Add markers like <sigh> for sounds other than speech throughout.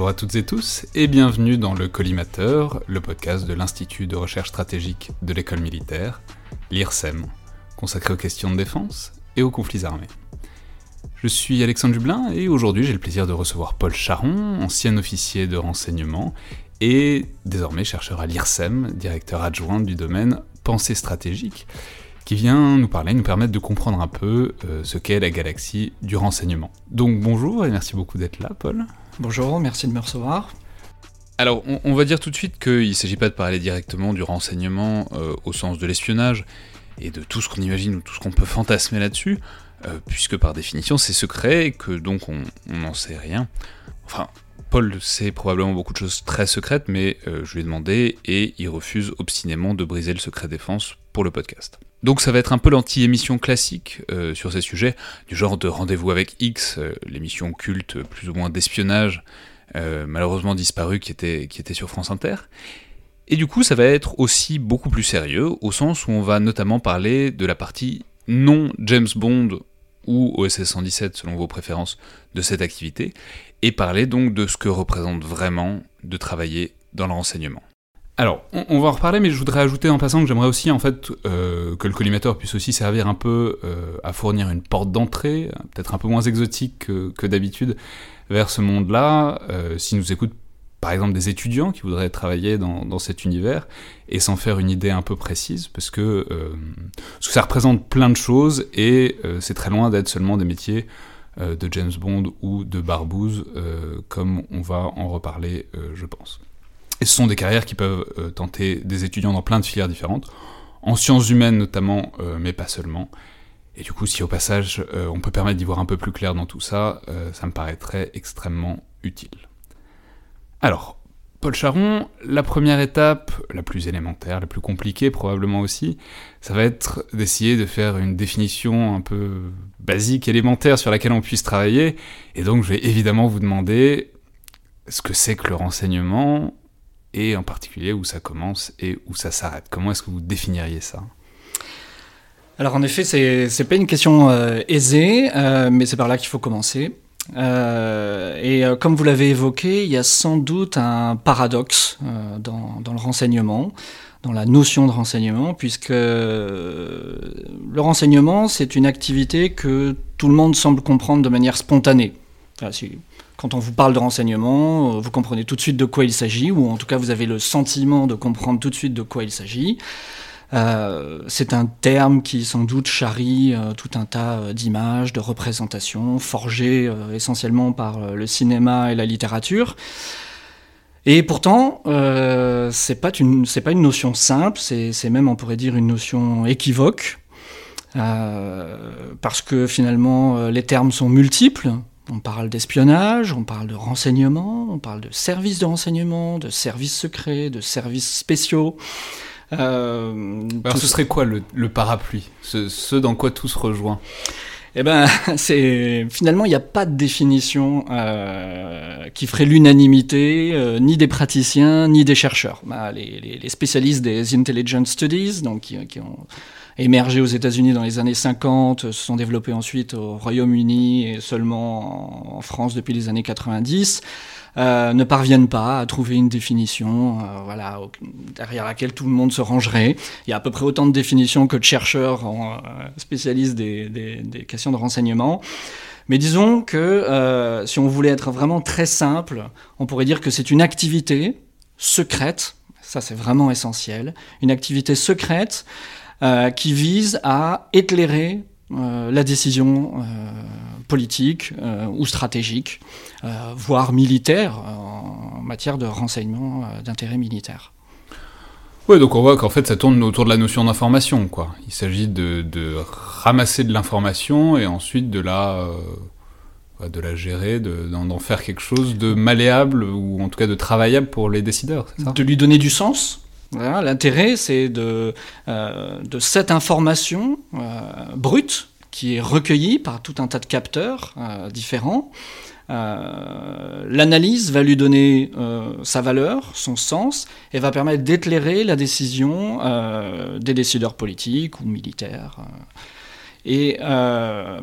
Bonjour à toutes et tous et bienvenue dans le Collimateur, le podcast de l'Institut de recherche stratégique de l'école militaire, l'IRSEM, consacré aux questions de défense et aux conflits armés. Je suis Alexandre Dublin et aujourd'hui j'ai le plaisir de recevoir Paul Charon, ancien officier de renseignement et désormais chercheur à l'IRSEM, directeur adjoint du domaine pensée stratégique, qui vient nous parler, nous permettre de comprendre un peu euh, ce qu'est la galaxie du renseignement. Donc bonjour et merci beaucoup d'être là Paul. Bonjour, merci de me recevoir. Alors, on, va dire tout de suite qu'il ne s'agit pas de parler directement du renseignement euh, au sens de l'espionnage et de tout ce qu'on imagine ou tout ce qu'on peut <laughs> fantasmer là-dessus. Euh, puisque par définition c'est secret et que donc on n'en sait rien. Enfin, Paul sait probablement beaucoup de choses très secrètes, mais euh, je lui ai demandé et il refuse obstinément de briser le secret défense pour le podcast. Donc ça va être un peu l'anti-émission classique euh, sur ces sujets, du genre de Rendez-vous avec X, l'émission culte plus ou moins d'espionnage, malheureusement disparue qui était, qui était sur France Inter. Et du coup ça va être aussi beaucoup plus sérieux, au sens où on va notamment parler de la partie non James Bond ou OSS 117 selon vos préférences de cette activité, et parler donc de ce que représente vraiment de travailler dans le renseignement. Alors, on, va en reparler, mais je voudrais ajouter en passant que j'aimerais aussi en fait euh, que le collimateur puisse aussi servir un peu euh, à fournir une porte d'entrée, peut-être un peu moins exotique que, d'habitude, vers ce monde-là. Euh, si nous écoutent par exemple des étudiants qui voudraient travailler dans, cet univers et s'en faire une idée un peu précise parce que, euh, ça représente plein de choses et c'est très loin d'être seulement des métiers de James Bond ou de Barbouze comme on va en reparler je pense. Et ce sont des carrières qui peuvent tenter des étudiants dans plein de filières différentes, en sciences humaines notamment, mais pas seulement. Et du coup, si au passage on peut permettre d'y voir un peu plus clair dans tout ça, ça me paraîtrait extrêmement utile. Alors, Paul Charon, la première étape, la plus élémentaire, la plus compliquée probablement aussi, ça va être d'essayer de faire une définition un peu basique, élémentaire sur laquelle on puisse travailler. Et donc je vais évidemment vous demander ce que c'est que le renseignement, et en particulier où ça commence et où ça s'arrête. Comment est-ce que vous définiriez ça? Alors en effet, c'est pas une question euh, aisée, euh, mais c'est par là qu'il faut commencer. Euh, et comme vous l'avez évoqué, il y a sans doute un paradoxe dans, dans, le renseignement, dans la notion de renseignement, puisque le renseignement, c'est une activité que tout le monde semble comprendre de manière spontanée. Quand on vous parle de renseignement, vous comprenez tout de suite de quoi il s'agit, ou en tout cas vous avez le sentiment de comprendre tout de suite de quoi il s'agit. Euh, c'est un terme qui sans doute charrie euh, tout un tas euh, d'images, de représentations, forgées essentiellement par le cinéma et la littérature. Et pourtant, euh, c'est pas une c'est pas une notion simple, c'est même on pourrait dire une notion équivoque, parce que finalement les termes sont multiples. On parle d'espionnage, on parle de renseignement, on parle de services de renseignement, de services secrets, de services spéciaux. Euh, Alors ce serait quoi le, parapluie? Ce, dans quoi tout se rejoint? Eh ben, <laughs> c'est finalement il n'y a pas de définition euh, qui ferait l'unanimité, euh, ni des praticiens, ni des chercheurs. Bah, les, spécialistes des intelligence studies, donc qui, ont émergé aux États-Unis dans les années 50, se sont développés ensuite au Royaume-Uni et seulement en France depuis les années 90 ne parviennent pas à trouver une définition voilà, derrière laquelle tout le monde se rangerait. Il y a à peu près autant de définitions que de chercheurs spécialistes des, des, questions de renseignement. Mais disons que si on voulait être vraiment très simple, on pourrait dire que c'est une activité secrète, ça c'est vraiment essentiel, une activité secrète euh, qui vise à éclairer euh, la décision euh, politique ou stratégique, voire militaire, en matière de renseignement d'intérêt militaire. Oui, donc on voit qu'en fait ça tourne autour de la notion d'information, quoi. Il s'agit de, de, ramasser de l'information et ensuite de la de la gérer, d'en faire quelque chose de malléable ou en tout cas de travaillable pour les décideurs, ça? De lui donner du sens? L'intérêt, c'est de, euh, cette information euh, brute qui est recueillie par tout un tas de capteurs euh, différents. L'analyse va lui donner sa valeur, son sens, et va permettre d'éclairer la décision des décideurs politiques ou militaires. Et euh,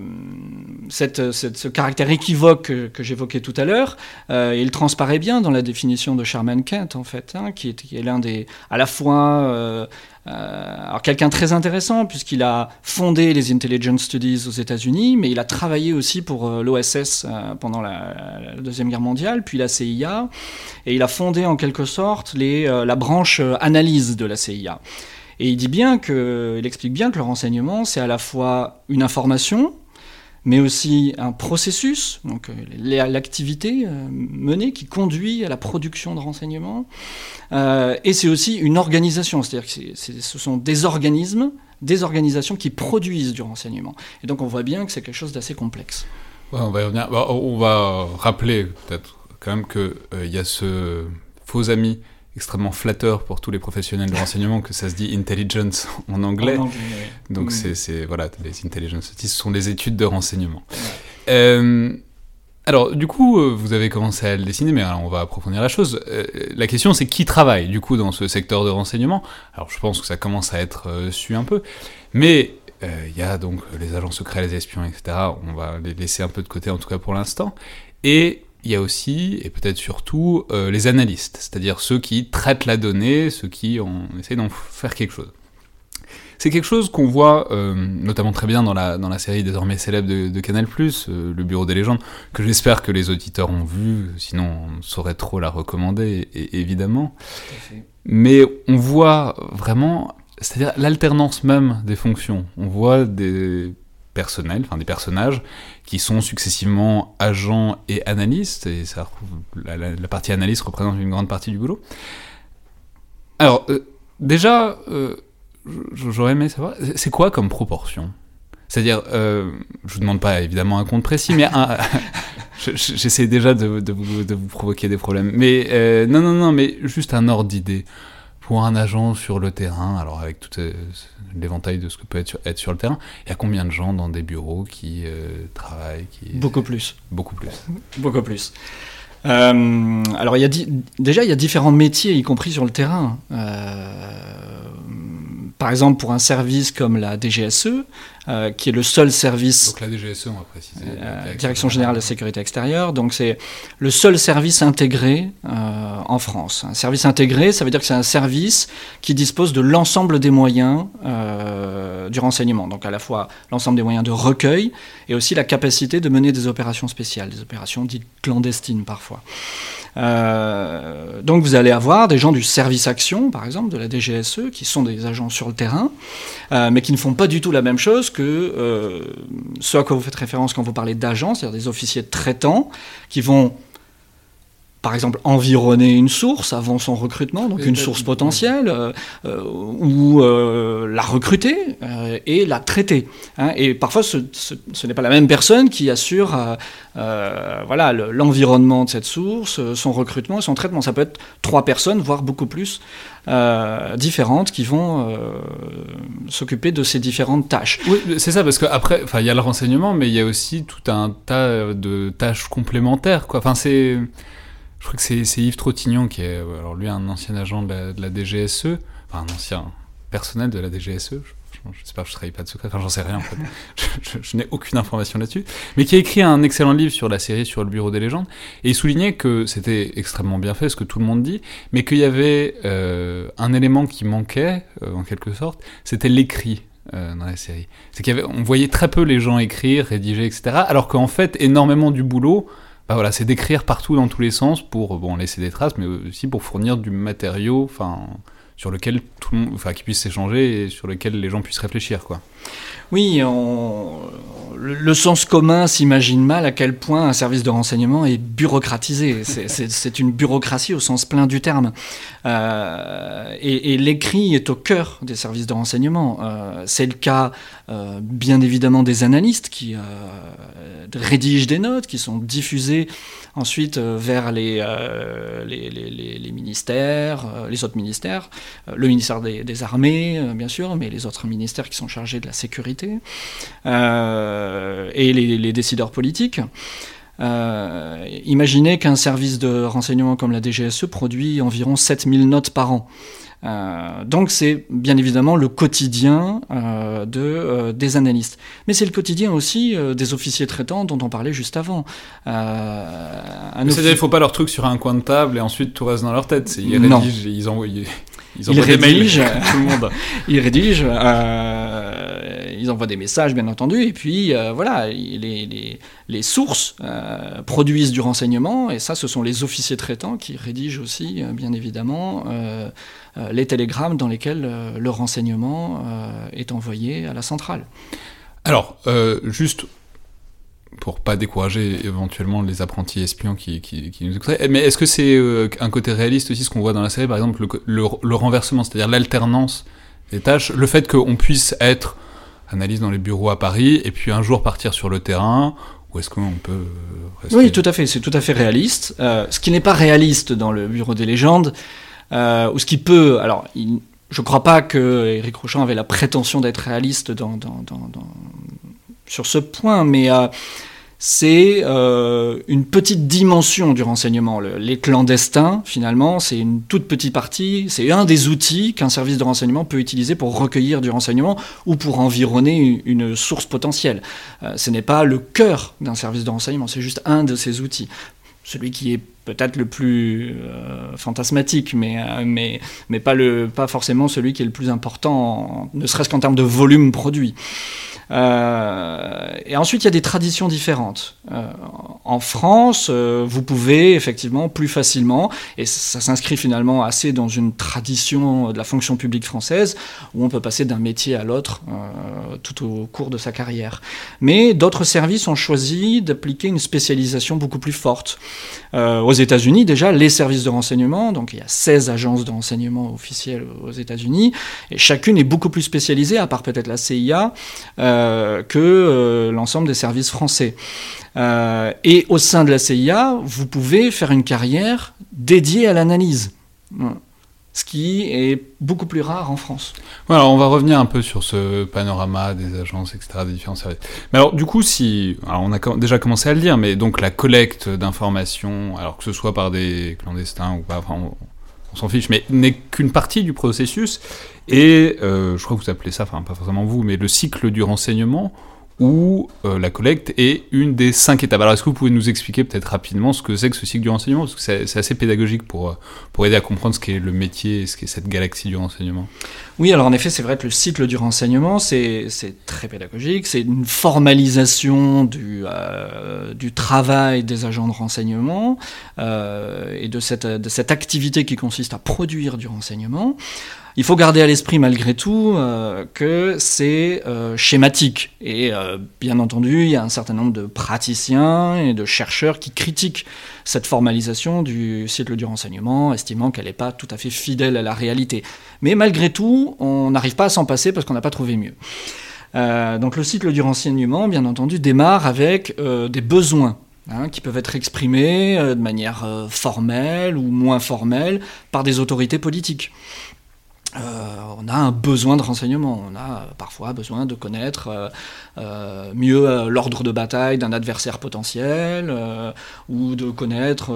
ce caractère équivoque que, j'évoquais tout à l'heure, euh, il transparaît bien dans la définition de Sherman Kent, en fait, hein, qui est, l'un des, à la fois, euh, alors quelqu'un très intéressant puisqu'il a fondé les intelligence studies aux États-Unis, mais il a travaillé aussi pour l'OSS pendant la, deuxième guerre mondiale, puis la CIA, et il a fondé en quelque sorte la branche analyse de la CIA. Et il dit bien que, explique bien que le renseignement, c'est à la fois une information, mais aussi un processus, donc euh, l'activité euh, menée qui conduit à la production de renseignements, euh, et c'est aussi une organisation, c'est-à-dire que ce sont des organismes, des organisations qui produisent du renseignement. Et donc on voit bien que c'est quelque chose d'assez complexe. on, va bah, on va rappeler peut-être quand même qu'il y a ce faux ami extrêmement flatteur pour tous les professionnels de <laughs> renseignement que ça se dit intelligence en anglais. Donc c'est voilà, les intelligence ce sont des études de renseignement. Euh, alors du coup, euh, vous avez commencé à le dessiner, mais on va approfondir la chose. Euh, la question c'est qui travaille du coup dans ce secteur de renseignement? Alors je pense que ça commence à être su un peu, mais il y a donc les agents secrets, les espions, etc. On va les laisser un peu de côté en tout cas pour l'instant. Et il y a aussi, et peut-être surtout, euh, les analystes, c'est-à-dire ceux qui traitent la donnée, ceux qui ont, essayent d'en faire quelque chose. C'est quelque chose qu'on voit euh, notamment très bien dans la, dans la série désormais célèbre de, Canal+, euh, Le Bureau des légendes, que j'espère que les auditeurs ont vu, sinon on saurait trop la recommander, évidemment. Mais on voit vraiment, c'est-à-dire l'alternance même des fonctions. On voit des personnels, enfin des personnages qui sont successivement agents et analystes, et ça, la, partie analyste représente une grande partie du boulot. Alors, euh, déjà, euh, j'aurais aimé savoir, c'est quoi comme proportion? C'est-à-dire, euh, je vous demande pas évidemment un compte précis, mais <laughs> j'essaie déjà de, vous, de, vous, provoquer des problèmes. Mais euh, non, non, non, mais juste un ordre d'idée pour un agent sur le terrain, alors avec tout euh, l'éventail de ce que peut être sur, être sur, le terrain, il y a combien de gens dans des bureaux qui euh, travaillent qui... Beaucoup plus. Beaucoup plus. Beaucoup plus. Euh, alors il y a déjà il y a différents métiers, y compris sur le terrain. par exemple pour un service comme la DGSE, euh, qui est le seul service. Donc la DGSE, on va préciser. Euh, Direction générale de la sécurité extérieure. Donc c'est le seul service intégré euh, en France. Un service intégré, ça veut dire que c'est un service qui dispose de l'ensemble des moyens du renseignement. Donc à la fois l'ensemble des moyens de recueil et aussi la capacité de mener des opérations spéciales, des opérations dites clandestines parfois. donc vous allez avoir des gens du service action, par exemple, de la DGSE, qui sont des agents sur le terrain, mais qui ne font pas du tout la même chose que euh, ce à quoi vous faites référence quand vous parlez d'agents, c'est-à-dire des officiers traitants qui vont par exemple, environner une source avant son recrutement, donc une source potentielle, euh, euh, ou la recruter et la traiter. Hein. Et parfois, ce, n'est pas la même personne qui assure voilà, l'environnement de cette source, son recrutement et son traitement. Ça peut être trois personnes, voire beaucoup plus. Euh, différentes qui vont euh, s'occuper de ces différentes tâches. Oui, c'est ça, parce qu'après, il y a le renseignement, mais il y a aussi tout un tas de tâches complémentaires. Je crois que c'est Yves Trottignon, qui est alors lui un ancien agent de la, DGSE, enfin un ancien personnel de la DGSE, j'espère que je ne trahis pas de secret, enfin j'en sais rien en fait, <laughs> je, n'ai aucune information là-dessus, mais qui a écrit un excellent livre sur la série sur le Bureau des légendes, et il soulignait que c'était extrêmement bien fait, ce que tout le monde dit, mais qu'il y avait euh, un élément qui manquait, euh, en quelque sorte, c'était l'écrit. dans la série. C'est qu'on voyait très peu les gens écrire, rédiger, etc. Alors qu'en fait, énormément du boulot, bah voilà, c'est d'écrire partout dans tous les sens pour bon, laisser des traces, mais aussi pour fournir du matériau, enfin, sur lequel tout le monde, enfin, qui puisse s'échanger et sur lequel les gens puissent réfléchir, quoi. Oui, le sens commun s'imagine mal à quel point un service de renseignement est bureaucratisé. C'est une bureaucratie au sens plein du terme. Euh, et, l'écrit est au cœur des services de renseignement. Euh, c'est le cas, euh, bien évidemment, des analystes qui rédigent des notes, qui sont diffusées ensuite vers les, ministères, les autres ministères, le ministère des, des armées, bien sûr, mais les autres ministères qui sont chargés de la sécurité, euh, et les, décideurs politiques. Euh, imaginez qu'un service de renseignement comme la DGSE produit environ 7000 notes par an. Euh, donc c'est bien évidemment le quotidien de, des analystes. Mais c'est le quotidien aussi des officiers traitants dont on parlait juste avant. C'est-à-dire qu'il ne faut pas leur truc sur un coin de table et ensuite tout reste dans leur tête. Ils rédigent, ils envoient, ils envoient des mails <laughs> tout le monde. <laughs> ils rédigent ils envoient des messages, bien entendu, et puis euh, voilà, les, les, sources euh, produisent du renseignement, et ça, ce sont les officiers traitants qui rédigent aussi, euh, bien évidemment, les télégrammes dans lesquels le renseignement est envoyé à la centrale. Alors, juste pour pas décourager éventuellement les apprentis espions qui, qui, nous écouteraient. Mais est-ce que c'est un côté réaliste aussi, ce qu'on voit dans la série, par exemple, le, le renversement, c'est-à-dire l'alternance des tâches, le fait qu'on puisse être analyse dans les bureaux à Paris, et puis un jour partir sur le terrain, ou est-ce qu'on peut rester... Oui, tout à fait, c'est tout à fait réaliste. Euh, ce qui n'est pas réaliste dans le bureau des légendes, euh, ou ce qui peut... Alors, je ne crois pas que Eric Rochon avait la prétention d'être réaliste sur ce point, mais... Euh, c'est euh, une petite dimension du renseignement. les clandestins, finalement, c'est une toute petite partie, c'est un des outils qu'un service de renseignement peut utiliser pour recueillir du renseignement ou pour environner une, source potentielle. Euh, ce n'est pas le cœur d'un service de renseignement, c'est juste un de ces outils. Celui qui est peut-être le plus euh, fantasmatique, mais, mais pas, forcément celui qui est le plus important, ne serait-ce qu'en termes de volume produit. Euh, et ensuite, il y a des traditions différentes. Euh, en France, euh, vous pouvez effectivement plus facilement, et ça s'inscrit finalement assez dans une tradition de la fonction publique française, où on peut passer d'un métier à l'autre tout au cours de sa carrière. Mais d'autres services ont choisi d'appliquer une spécialisation beaucoup plus forte. États-Unis, déjà, les services de renseignement, donc il y a 16 agences de renseignement officielles aux États-Unis, et chacune est beaucoup plus spécialisée, à part peut-être la CIA. Euh, que euh, l'ensemble des services français. Euh, et au sein de la CIA, vous pouvez faire une carrière dédiée à l'analyse ce qui est beaucoup plus rare en France. alors on va revenir un peu sur ce panorama des agences, etc., des différents services. Mais alors, du coup, si. Alors, on a déjà commencé à le dire, mais donc la collecte d'informations, alors que ce soit par des clandestins ou pas, enfin, on s'en fiche, mais n'est qu'une partie du processus. Et euh, je crois que vous appelez ça, enfin pas forcément vous, mais le cycle du renseignement, où euh, la collecte est une des cinq étapes. Alors est-ce que vous pouvez nous expliquer peut-être rapidement ce que c'est que ce cycle du renseignement? Parce que c'est assez pédagogique pour, euh, pour aider à comprendre ce qu'est le métier et ce qu'est cette galaxie du renseignement. Oui, alors en effet, c'est vrai que le cycle du renseignement, c'est très pédagogique, c'est une formalisation du, euh, du travail des agents de renseignement et de cette, de cette activité qui consiste à produire du renseignement. Il faut garder à l'esprit malgré tout euh, que c'est euh, schématique. Et euh, bien entendu, il y a un certain nombre de praticiens et de chercheurs qui critiquent cette formalisation du cycle du renseignement, estimant qu'elle n'est pas tout à fait fidèle à la réalité. Mais malgré tout, on n'arrive pas à s'en passer parce qu'on n'a pas trouvé mieux. donc le cycle du renseignement, bien entendu, démarre avec des besoins hein, qui peuvent être exprimés de manière formelle ou moins formelle par des autorités politiques. Euh, on a un besoin de renseignement, on a parfois besoin de connaître euh, euh, mieux l'ordre de bataille d'un adversaire potentiel, ou de connaître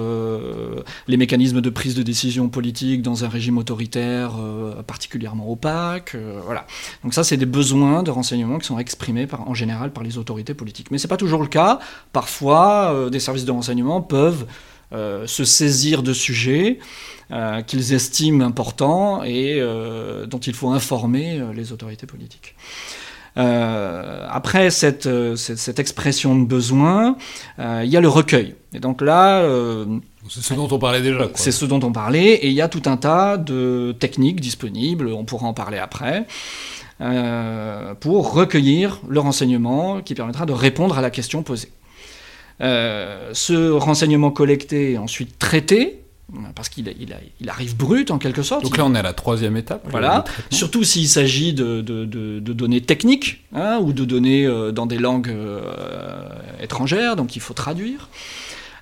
les mécanismes de prise de décision politique dans un régime autoritaire particulièrement opaque. voilà. Donc ça, c'est des besoins de renseignement qui sont exprimés en général par les autorités politiques. Mais ce n'est pas toujours le cas. Parfois, des services de renseignement peuvent se saisir de sujets euh, qu'ils estiment importants et euh, dont il faut informer euh, les autorités politiques. après cette, cette, expression de besoin, il y a le recueil. Et donc là... c'est ce dont on parlait déjà. C'est ce dont on parlait, et il y a tout un tas de techniques disponibles, on pourra en parler après, pour recueillir le renseignement qui permettra de répondre à la question posée. Ce renseignement collecté est ensuite traité parce qu'il il, arrive brut en quelque sorte. Donc là, on est à la troisième étape. Voilà. Surtout s'il s'agit de, données techniques hein, ou de données euh, dans des langues euh, étrangères, donc il faut traduire.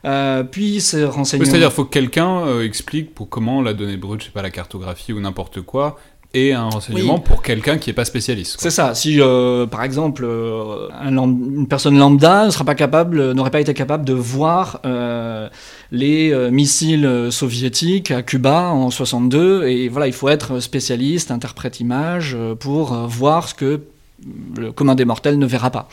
Euh, puis ce renseignement. C'est-à-dire, faut que quelqu'un explique pour comment la donnée brute, je sais pas la cartographie ou n'importe quoi, et un renseignement pour quelqu'un qui n'est pas spécialiste. C'est ça. Si, euh, par exemple, euh, une personne lambda ne sera pas capable, n'aurait pas été capable de voir euh, les missiles soviétiques à Cuba en 62, et voilà, il faut être spécialiste, interprète image, pour voir ce que le commun des mortels ne verra pas.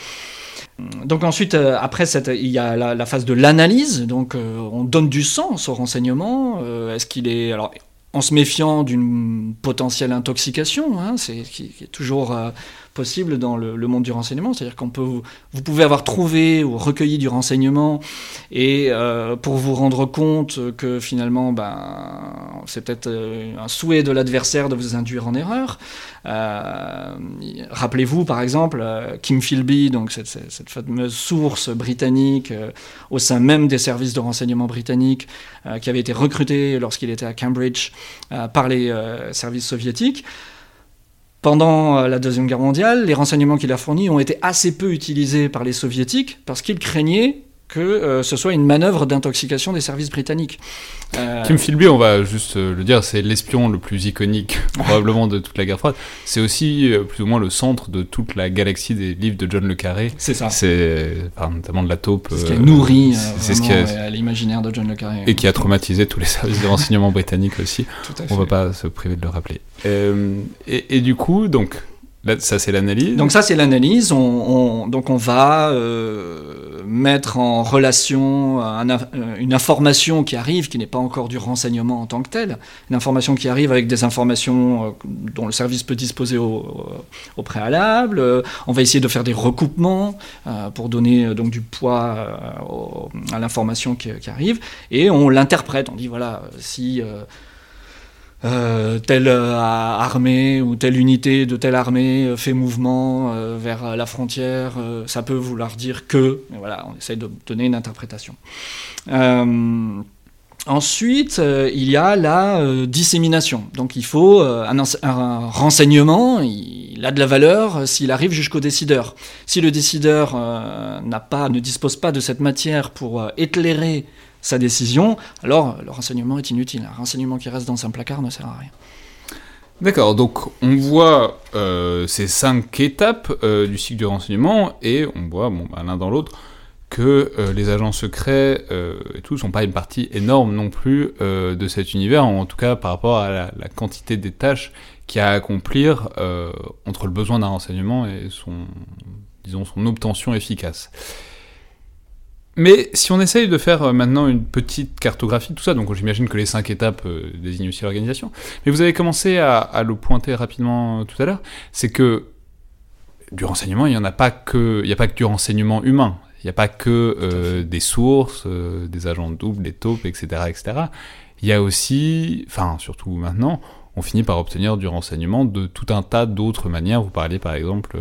Donc ensuite, après, cette, il y a la, phase de l'analyse. Donc on donne du sens au renseignement. Est-ce qu'il est alors en se méfiant d'une potentielle intoxication, hein, c'est qui, est toujours euh, possible dans le, monde du renseignement. C'est-à-dire qu'on peut, vous pouvez avoir trouvé ou recueilli du renseignement et euh, pour vous rendre compte que finalement, ben, c'est peut-être euh, un souhait de l'adversaire de vous induire en erreur. Euh, rappelez-vous, par exemple, Kim Philby, donc cette, fameuse source britannique au sein même des services de renseignement britanniques, qui avait été recruté lorsqu'il était à Cambridge par les services soviétiques. Pendant euh, la Deuxième Guerre mondiale, les renseignements qu'il a fournis ont été assez peu utilisés par les soviétiques parce qu'ils craignaient que euh, ce soit une manœuvre d'intoxication des services britanniques. Euh... Kim Philby, on va juste euh, le dire, c'est l'espion le plus iconique <laughs> probablement de toute la guerre froide. C'est aussi euh, plus ou moins le centre de toute la galaxie des livres de John le Carré. C'est ça. C'est notamment de la taupe. C'est ce qui a nourri c'est ce qui a... l'imaginaire de John le Carré. Et qui a traumatisé tous les <laughs> services de renseignement britanniques aussi. Tout à fait. On va pas se priver de le rappeler. Et, et, du coup, donc ça, c'est l'analyse. Donc ça, c'est l'analyse. On, donc on va euh, mettre en relation une information qui arrive, qui n'est pas encore du renseignement en tant que tel, une information qui arrive avec des informations euh, dont le service peut disposer au, préalable. on va essayer de faire des recoupements euh, pour donner donc du poids à l'information qui, arrive, et on l'interprète. On dit voilà, si euh, telle euh, armée ou telle unité de telle armée euh, fait mouvement vers la frontière, ça peut vouloir dire que, voilà, on essaye de donner une interprétation. Ensuite, il y a la dissémination. Donc il faut un, renseignement, il, a de la valeur s'il arrive jusqu'au décideur. Si le décideur n'a pas, ne dispose pas de cette matière pour éclairer sa décision, alors le renseignement est inutile. Un renseignement qui reste dans un placard ne sert à rien. D'accord, donc on voit euh, ces cinq étapes euh, du cycle du renseignement et on voit, bah, l'un dans l'autre, que euh, les agents secrets et tout sont pas une partie énorme non plus de cet univers, en tout cas par rapport à la, la quantité des tâches qu'il y a à accomplir entre le besoin d'un renseignement et son, disons, son obtention efficace. Mais si on essaye de faire euh, maintenant une petite cartographie de tout ça, donc j'imagine que les cinq étapes euh, désignent aussi l'organisation, mais vous avez commencé à, le pointer rapidement euh, tout à l'heure, c'est que du renseignement, il n'y en a pas que, il y a pas que du renseignement humain, il n'y a pas que des sources, des agents doubles, des taupes, etc., etc. Il y a aussi, enfin surtout maintenant, on finit par obtenir du renseignement de tout un tas d'autres manières. Vous parliez par exemple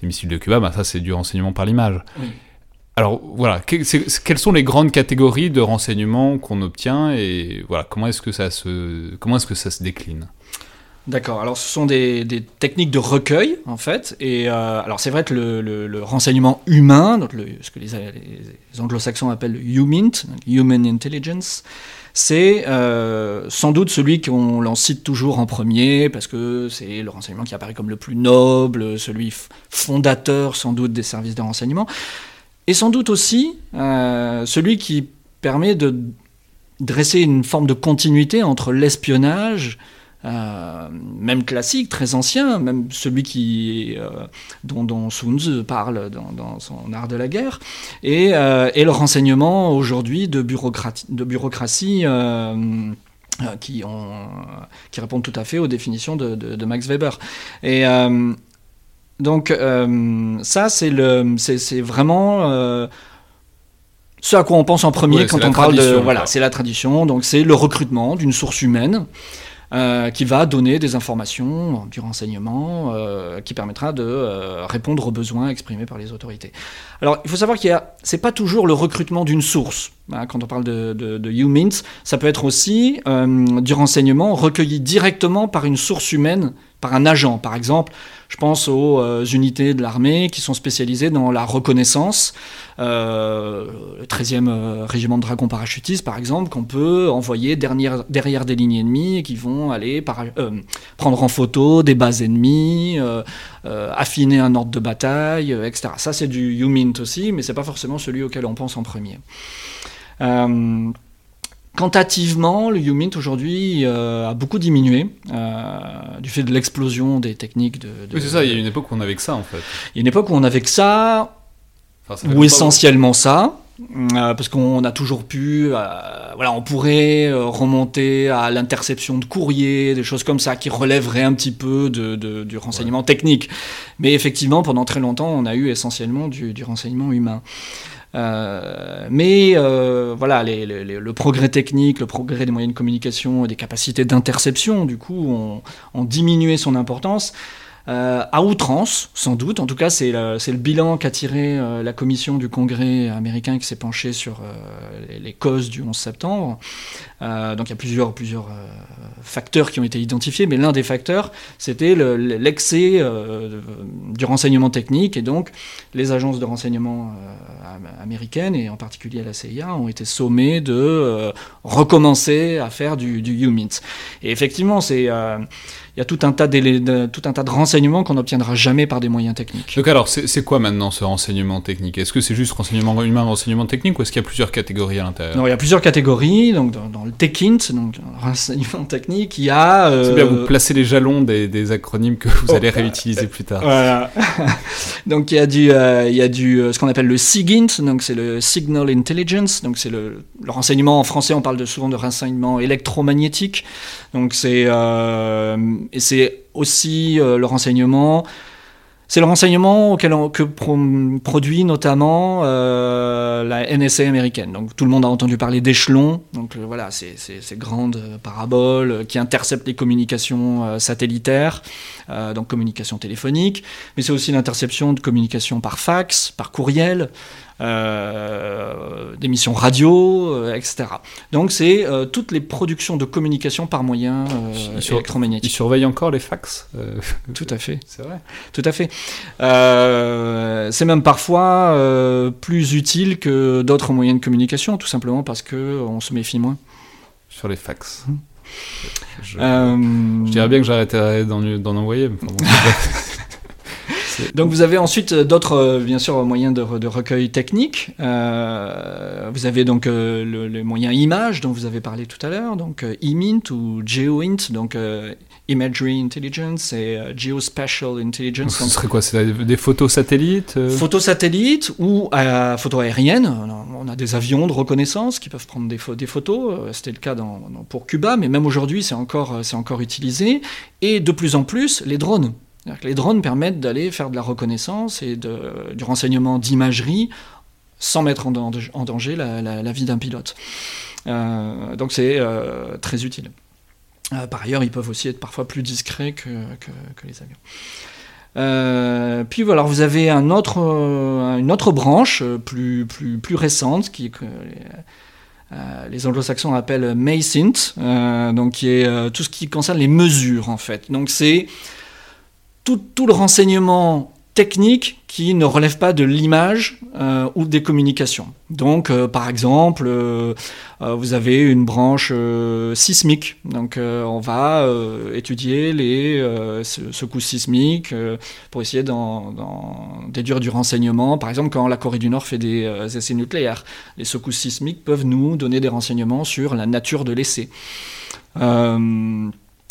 des missiles de Cuba, bah, ça c'est du renseignement par l'image. Oui. Alors voilà, quelles sont les grandes catégories de renseignements qu'on obtient et voilà comment est-ce que ça se comment est-ce que ça se décline? D'accord. Alors, ce sont des, techniques de recueil, en fait. Et alors, c'est vrai que le, renseignement humain, donc ce que les, anglo-saxons appellent Human Intelligence, c'est euh, sans doute celui qu'on l'en cite toujours en premier, parce que c'est le renseignement qui apparaît comme le plus noble, celui fondateur sans doute des services de renseignement, et sans doute aussi euh, celui qui permet de dresser une forme de continuité entre l'espionnage, euh, même classique, très ancien, même celui qui, euh, dont, dont, Sun Tzu parle dans, son art de la guerre, et, le renseignement aujourd'hui de, bureaucratie, qui, ont, répondent tout à fait aux définitions de, de, Max Weber. Et donc ça, c'est vraiment ce à quoi on pense en premier quand on parle de voilà, c'est la tradition. Donc c'est le recrutement d'une source humaine euh, qui va donner des informations, du renseignement, euh, qui permettra de euh, répondre aux besoins exprimés par les autorités. Alors, il faut savoir qu'il y a, c'est pas toujours le recrutement d'une source. Hein, quand on parle de, de, de ça peut être aussi du renseignement recueilli directement par une source humaine, par un agent. Par exemple, je pense aux euh, unités de l'armée qui sont spécialisées dans la reconnaissance. Euh, le 13e euh, régiment de dragons parachutistes, par exemple, qu'on peut envoyer derrière, derrière, des lignes ennemies et qui vont aller prendre en photo des bases ennemies, affiner un ordre de bataille, etc. Ça, c'est du UMINT aussi, mais c'est pas forcément celui auquel on pense en premier. Quantitativement, le UMINT aujourd'hui euh, a beaucoup diminué euh, du fait de l'explosion des techniques de. oui, c'est ça. Il y a une époque où on avait que ça en fait. Il y a une époque où on avait que ça, ou essentiellement ça, euh, parce qu'on a toujours pu, voilà, on pourrait remonter à l'interception de courriers, des choses comme ça qui relèveraient un petit peu de, du renseignement technique. Mais effectivement, pendant très longtemps, on a eu essentiellement du, du renseignement humain. Euh, mais euh, voilà, le progrès technique, le progrès des moyens de communication et des capacités d'interception, du coup, ont, ont, diminué son importance. Euh, à outrance, sans doute. En tout cas, c'est le, le, bilan qu'a tiré euh, la commission du Congrès américain qui s'est penchée sur euh, les, causes du 11 septembre. donc il y a plusieurs, plusieurs facteurs qui ont été identifiés, mais l'un des facteurs, c'était l'excès du renseignement technique. Et donc, les agences de renseignement américaines, et en particulier la CIA, ont été sommées de recommencer à faire du, du UMINT. Et effectivement, c'est il y a tout un tas de, tout un tas de renseignements qu'on n'obtiendra jamais par des moyens techniques. Donc alors, c'est quoi maintenant ce renseignement technique? Est-ce que c'est juste renseignement humain, renseignement technique, ou est-ce qu'il y a plusieurs catégories à l'intérieur? Non, il y a plusieurs catégories. Donc dans, le TechInt, donc renseignement technique, il y a. Euh... C'est bien, vous placez les jalons des, des acronymes que vous allez oh. réutiliser plus tard. Voilà. <laughs> donc il y a du, euh, il y a du, euh, ce qu'on appelle le SIGINT, donc c'est le Signal Intelligence, donc c'est le, le, renseignement en français, on parle de, souvent de renseignement électromagnétique. Donc c'est et c'est aussi euh, le renseignement. C'est le renseignement que produit notamment euh, la NSA américaine. Donc tout le monde a entendu parler d'échelons. Donc euh, voilà, ces, grandes paraboles qui interceptent les communications satellitaires, donc communications téléphoniques, mais c'est aussi l'interception de communications par fax, par courriel. Euh, d'émissions radio, euh, etc. Donc c'est euh, toutes les productions de communication par moyens électromagnétiques. Ils surveillent encore les fax Tout à fait. <laughs> C'est vrai. Tout à fait. c'est même parfois plus utile que d'autres moyens de communication, tout simplement parce que on se méfie moins. Sur les fax. Hum. Je, dirais bien que j'arrêterais d'en envoyer. <laughs> Donc vous avez ensuite euh, d'autres, euh, bien sûr, moyens de, recueil technique. Euh, vous avez donc le, les moyens images dont vous avez parlé tout à l'heure, donc EMINT ou GeoINT, donc Imagery Intelligence et Geospatial Intelligence. Ce serait quoi C'est des photos satellites Photos satellites ou photos aériennes. On a des avions de reconnaissance qui peuvent prendre des, des photos. C'était le cas dans, pour Cuba, mais même aujourd'hui, c'est encore, c'est encore utilisé. Et de plus en plus, les drones. Les drones permettent d'aller faire de la reconnaissance et du renseignement d'imagerie sans mettre en danger, la, vie d'un pilote. Euh, donc c'est euh, très utile. Euh, par ailleurs, ils peuvent aussi être parfois plus discrets que, les avions. puis voilà, vous avez une autre branche plus, récente qui les anglo-saxons appellent MACINT, donc qui est tout ce qui concerne les mesures en fait. Donc c'est tout, le renseignement techniques qui ne relèvent pas de l'image euh, ou des communications. Donc, euh, par exemple, euh, vous avez une branche sismique. Donc, on va étudier les secousses sismiques pour essayer d'en déduire du renseignement. Par exemple, quand la Corée du Nord fait des essais nucléaires, les secousses sismiques peuvent nous donner des renseignements sur la nature de l'essai.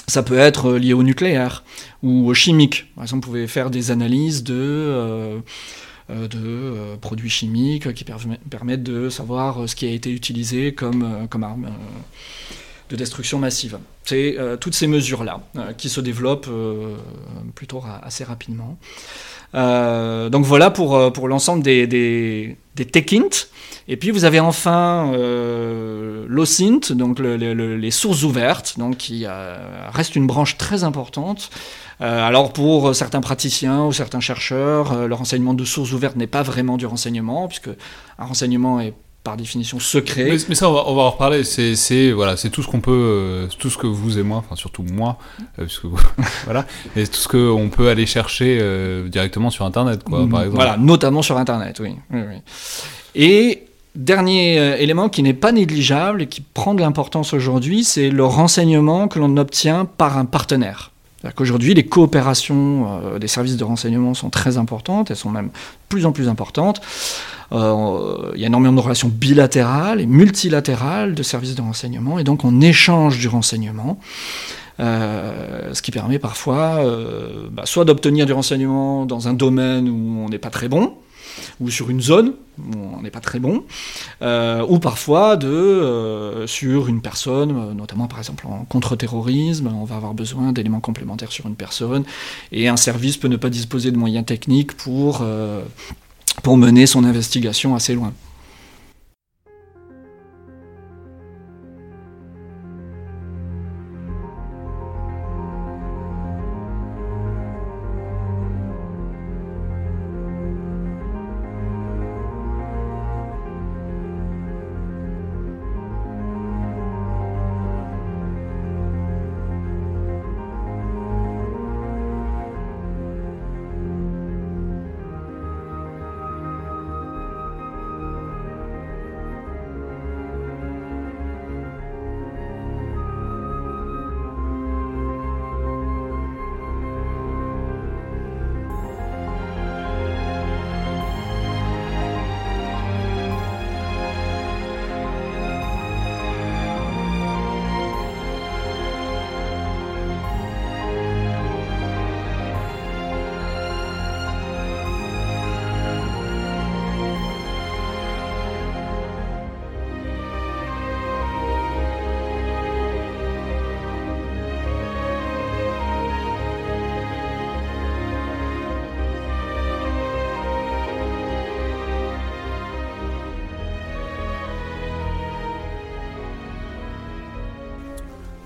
Ça peut être lié au nucléaire ou au chimique. Par exemple, vous pouvez faire des analyses de, euh, euh, de euh, produits chimiques qui permettent de savoir ce qui a été utilisé comme, comme arme de destruction massive. C'est toutes ces mesures-là qui se développent plutôt assez rapidement. Donc voilà pour, pour l'ensemble des, des, des et puis vous avez enfin euh, l'OSINT, donc les sources ouvertes, donc qui euh, reste une branche très importante. Euh, alors pour certains praticiens ou certains chercheurs, euh, le renseignement de sources ouvertes n'est pas vraiment du renseignement, puisque un renseignement est par définition secret. Mais, ça, on va, on va, en reparler. C'est voilà, c'est tout ce qu'on peut, tout ce que vous et moi, enfin surtout moi, puisque <laughs> voilà, mais tout ce qu'on peut aller chercher directement sur Internet, quoi, par exemple. Voilà, notamment sur Internet, oui. oui, oui. Et Dernier euh, élément qui n'est pas négligeable et qui prend de l'importance aujourd'hui, c'est le renseignement que l'on obtient par un partenaire. Qu'aujourd'hui, les coopérations euh, des services de renseignement sont très importantes, elles sont même plus en plus importantes. Euh, il y a énormément de relations bilatérales et multilatérales de services de renseignement, et donc on échange du renseignement. ce qui permet parfois bah, soit d'obtenir du renseignement dans un domaine où on n'est pas très bon, ou sur une zone où on n'est pas très bon, euh, ou parfois de, euh, sur une personne, euh, notamment par exemple en contre-terrorisme, on va avoir besoin d'éléments complémentaires sur une personne, et un service peut ne pas disposer de moyens techniques pour, pour mener son investigation assez loin.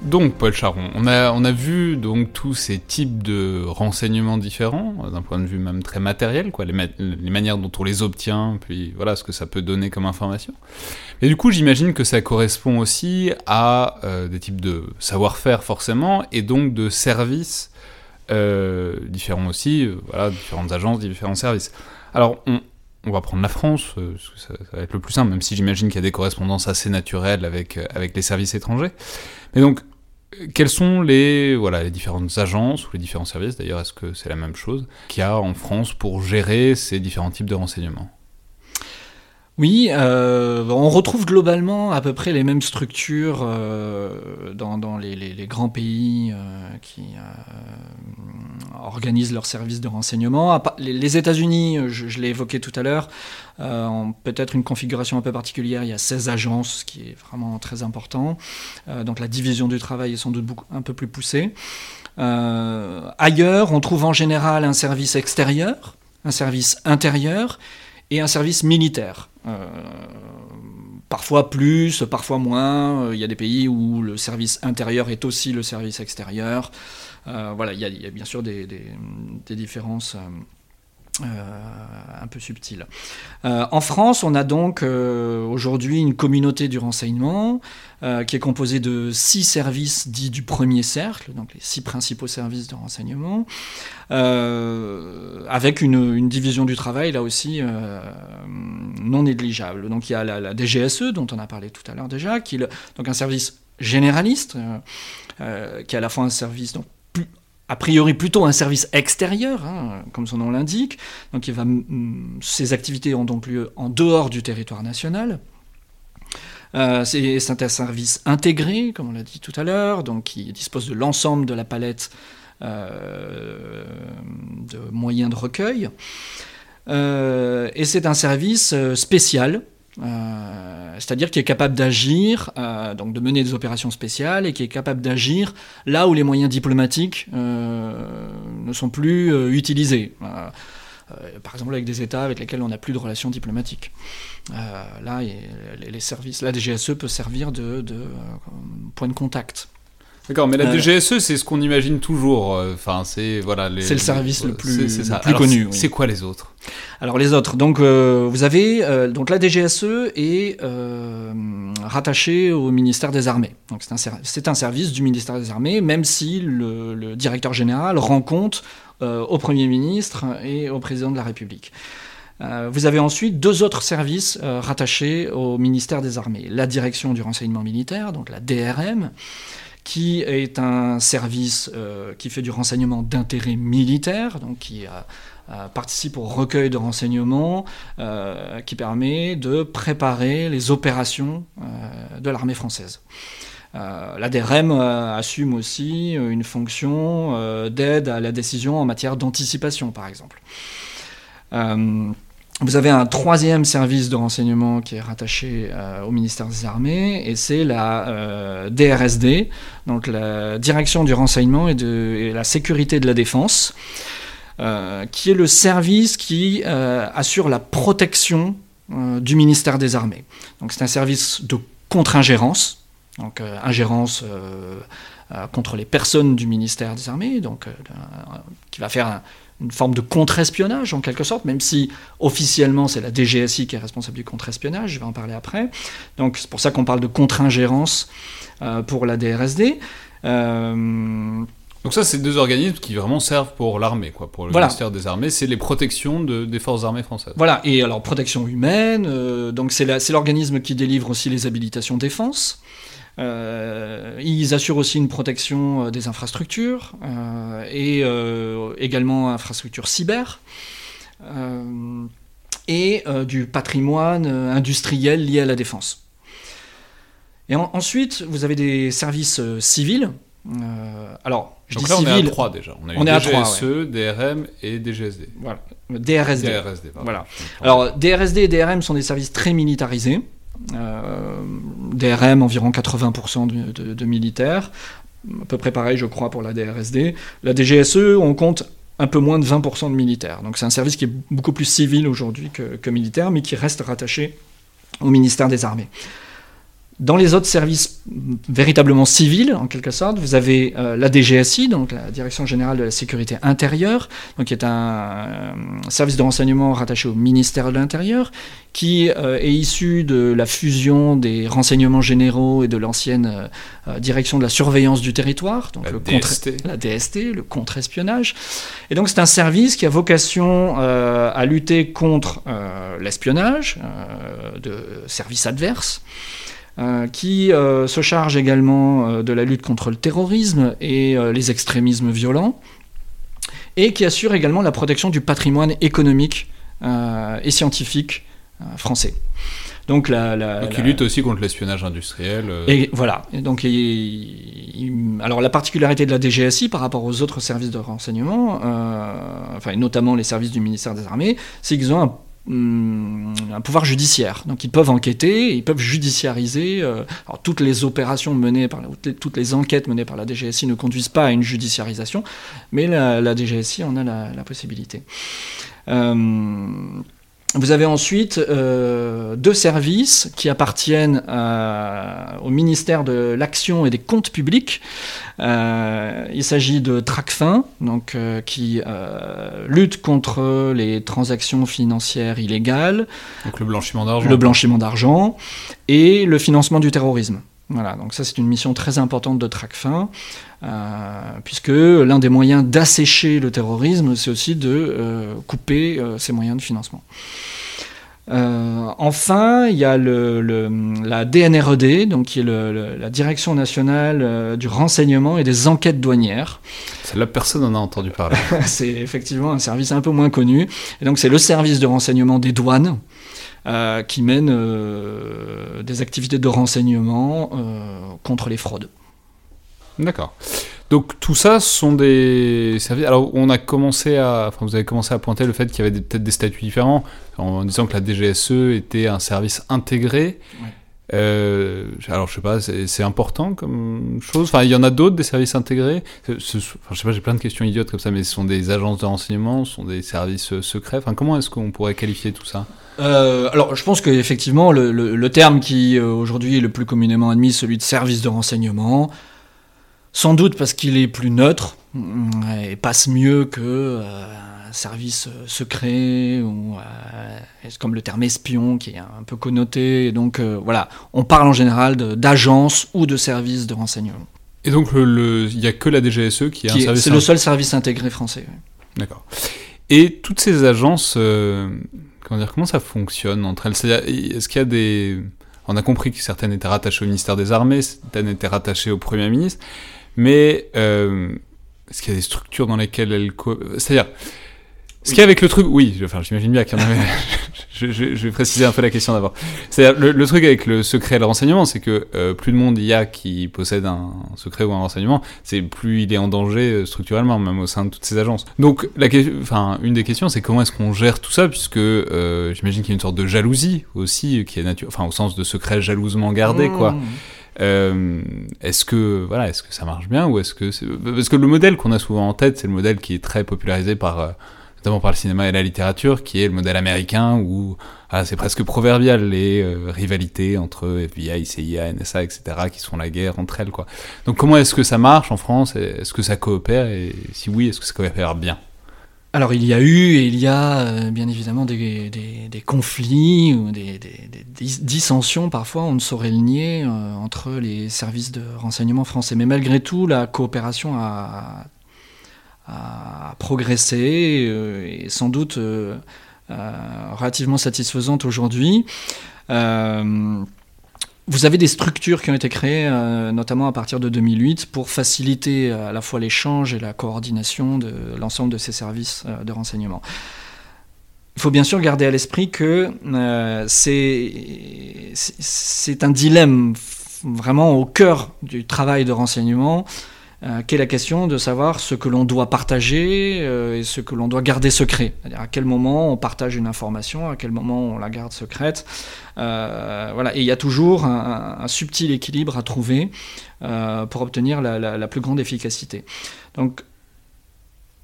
Donc, Paul Charon, on a, on a vu donc tous ces types de renseignements différents, d'un point de vue même très matériel, quoi, les, manières dont on les obtient, puis voilà ce que ça peut donner comme information. Et du coup, j'imagine que ça correspond aussi à euh, des types de savoir-faire forcément, et donc de services euh, différents aussi, euh, voilà, différentes agences, différents services. Alors, on, on va prendre la France, ça, va être le plus simple, même si j'imagine qu'il y a des correspondances assez naturelles avec, avec les services étrangers. Mais donc, quelles sont les, différentes agences ou les différents services, d'ailleurs, est-ce que c'est la même chose, qu'il y a en France pour gérer ces différents types de renseignements? Oui, euh, on retrouve globalement à peu près les mêmes structures euh, dans, les, grands pays euh, qui organisent leurs services de renseignement. Les, États-Unis, je, l'ai évoqué tout à l'heure, peut-être une configuration un peu particulière. Il y a 16 agences, ce qui est vraiment très important. donc la division du travail est sans doute un peu plus poussée. ailleurs, on trouve en général un service extérieur, un service intérieur et un service militaire. Euh, parfois plus, parfois moins. Euh, il y a des pays où le service intérieur est aussi le service extérieur. Euh, voilà, il y, a, bien sûr des, différences un peu subtil. en France, on a donc aujourd'hui une communauté du renseignement qui est composée de six services dits du premier cercle, donc les six principaux services de renseignement, avec une, division du travail là aussi non négligeable. Donc il y a la, DGSE dont on a parlé tout à l'heure déjà, qui est donc un service généraliste, euh, euh, qui est à la fois un service, donc, a priori plutôt un service extérieur, hein, comme son nom l'indique. Donc ses activités ont donc lieu en dehors du territoire national. Euh, c'est un service intégré, comme on l'a dit tout à l'heure, donc qui dispose de l'ensemble de la palette de moyens de recueil. et c'est un service spécial euh, c'est-à-dire qui est capable d'agir, euh, donc de mener des opérations spéciales, et qui est capable d'agir là où les moyens diplomatiques euh, ne sont plus utilisés. par exemple avec des États avec lesquels on n'a plus de relations diplomatiques. là, les, services, la DGSE peut servir de, de point de contact. D'accord, mais la DGSE, c'est ce qu'on imagine toujours. Euh, enfin, c'est voilà. C'est le service le plus, plus connu. C'est quoi les autres? Alors les autres, donc euh, vous avez euh, donc la DGSE est rattachée au ministère des Armées. Donc c'est un, un, service du ministère des Armées, même si le, le directeur général rend compte au Premier ministre et au président de la République. vous avez ensuite deux autres services rattachés au ministère des Armées. La direction du renseignement militaire, donc la DRM, qui est un service euh, qui fait du renseignement d'intérêt militaire, donc qui participe au recueil de renseignements, euh, qui permet de préparer les opérations euh, de l'armée française. la DRM assume aussi une fonction d'aide à la décision en matière d'anticipation, par exemple. Vous avez un troisième service de renseignement qui est rattaché euh, au ministère des Armées, et c'est la DRSD, euh, donc la Direction du renseignement et de la sécurité de la défense, euh, qui est le service qui assure la protection du ministère des Armées. Donc c'est un service de contre-ingérence, donc ingérence contre les personnes du ministère des Armées, donc qui va faire un une forme de contre-espionnage en quelque sorte, même si officiellement c'est la DGSI qui est responsable du contre-espionnage, je vais en parler après. Donc c'est pour ça qu'on parle de contre-ingérence euh, pour la DRSD. Euh, donc ça, c'est deux organismes qui vraiment servent pour l'armée, quoi, pour le ministère des Armées. C'est les protections des forces armées françaises. Voilà, et alors protection humaine, euh, donc c'est l'organisme qui délivre aussi les habilitations défense. Euh, ils assurent aussi une protection euh, des infrastructures euh, et également infrastructures cyber et du patrimoine industriel lié à la défense. Et ensuite, vous avez des services civils. alors, je Donc là, on est à 3 déjà. On a eu DGSE, DRM et DGSD. Voilà. DRSD. DRSD voilà. Alors, DRSD et DRM sont des services très militarisés. Euh, DRM, environ 80% de, militaires, à peu près pareil, je crois, pour la DRSD. La DGSE, on compte un peu moins de 20% de militaires. Donc c'est un service qui est beaucoup plus civil aujourd'hui que, que militaire, mais qui reste rattaché au ministère des Armées. Dans les autres services véritablement civils, en quelque sorte, vous avez euh, la DGSI, donc la Direction générale de la sécurité intérieure, donc qui est un, euh, service de renseignement rattaché au ministère de l'Intérieur, qui euh, est issu de la fusion des renseignements généraux et de l'ancienne direction de la surveillance du territoire, donc la le DST. la DST, le contre-espionnage. Et donc c'est un service qui a vocation à lutter contre l'espionnage de services adverses. Euh, qui euh, se charge également euh, de la lutte contre le terrorisme et les extrémismes violents, et qui assure également la protection du patrimoine économique et scientifique français. Donc, la, il lutte aussi contre l'espionnage industriel. Et voilà. Et donc, alors la particularité de la DGSI par rapport aux autres services de renseignement, enfin notamment les services du ministère des Armées, c'est qu'ils ont un un pouvoir judiciaire. Donc ils peuvent enquêter, ils peuvent judiciariser. Euh, toutes les opérations menées par toutes les enquêtes menées par la DGSI ne conduisent pas à une judiciarisation, mais la, DGSI en a la, possibilité. Euh, vous avez ensuite euh, deux services qui appartiennent euh, au ministère de l'Action et des Comptes Publics. Euh, il s'agit de Tracfin, donc, qui lutte contre les transactions financières illégales. Donc le blanchiment d'argent. Le blanchiment d'argent et le financement du terrorisme. Voilà, donc ça c'est une mission très importante de Tracfin, puisque l'un des moyens d'assécher le terrorisme, c'est aussi de couper ses moyens de financement. Euh, enfin, il y a le, la DNRED, donc qui est la Direction nationale euh, du renseignement et des enquêtes douanières. Celle-là, personne n'en a entendu parler. <laughs> c'est effectivement un service un peu moins connu. Et donc, c'est le service de renseignement des douanes. Euh, qui mène des activités de renseignement contre les fraudes. D'accord. Donc tout ça sont des services. Alors on a commencé à, enfin vous avez commencé à pointer le fait qu'il y avait peut-être des statuts différents en disant que la DGSE était un service intégré. Euh, alors je sais pas, c'est important comme chose? Enfin il y en a d'autres des services intégrés? Ce, enfin, je sais pas, j'ai plein de questions idiotes comme ça, mais ce sont des agences de renseignement, ce sont des services euh, secrets? Enfin comment est-ce qu'on pourrait qualifier tout ça? Euh, alors, je pense qu'effectivement, le, le, terme qui aujourd'hui est le plus communément admis, celui de service de renseignement, sans doute parce qu'il est plus neutre et passe mieux que euh, un service euh, secret ou euh, comme le terme espion qui est un peu connoté. Et donc voilà, on parle en général d'agence ou de service de renseignement. Et donc il n'y a que la DGSE qui a un service. C'est le seul service intégré français. D'accord. Et toutes ces agences, comment dire, comment ça fonctionne entre elles? Est-ce qu'il y a des on a compris que certaines étaient rattachées au ministère des Armées, certaines étaient rattachées au Premier ministre. Mais euh, est-ce qu'il y a des structures dans lesquelles elle... C'est-à-dire, ce qu'il y a avec le truc... Oui, enfin, j'imagine bien qu'il y en avait... <laughs> je, je, je, vais préciser un peu la question d'abord. C'est-à-dire, le, truc avec le secret et le renseignement, c'est que euh, plus de monde il y a qui possède un secret ou un renseignement, c'est plus il est en danger euh, structurellement, même au sein de toutes ces agences. Donc, la, enfin, une des questions, c'est comment est-ce qu'on gère tout ça, puisque euh, j'imagine qu'il y a une sorte de jalousie aussi, qui est nature... Enfin, au sens de secret jalousement gardé, quoi. Euh, est-ce que voilà, est-ce que ça marche bien ou est-ce que c'est... parce que le modèle qu'on a souvent en tête, c'est le modèle qui est très popularisé par euh, notamment par le cinéma et la littérature, qui est le modèle américain où ah, c'est presque proverbial les euh, rivalités entre FBI, CIA, NSA, etc. qui sont la guerre entre elles quoi. Donc comment est-ce que ça marche en France? Est-ce que ça coopère? Et si oui, est-ce que ça coopère bien? Alors il y a eu et il y a euh, bien évidemment des, conflits ou des, dissensions parfois, on ne saurait le nier, euh, entre les services de renseignement français. Mais malgré tout, la coopération a, progressé euh, et sans doute relativement satisfaisante aujourd'hui. Vous avez des structures qui ont été créées, euh, notamment à partir de 2008, pour faciliter euh, à la fois l'échange et la coordination de l'ensemble de ces services euh, de renseignement. Il faut bien sûr garder à l'esprit que c'est un dilemme vraiment au cœur du travail de renseignement euh, qu'est la question de savoir ce que l'on doit partager euh, et ce que l'on doit garder secret. À quel moment on partage une information, à quel moment on la garde secrète. Euh, voilà. Et il y a toujours un, subtil équilibre à trouver pour obtenir la, plus grande efficacité. Donc,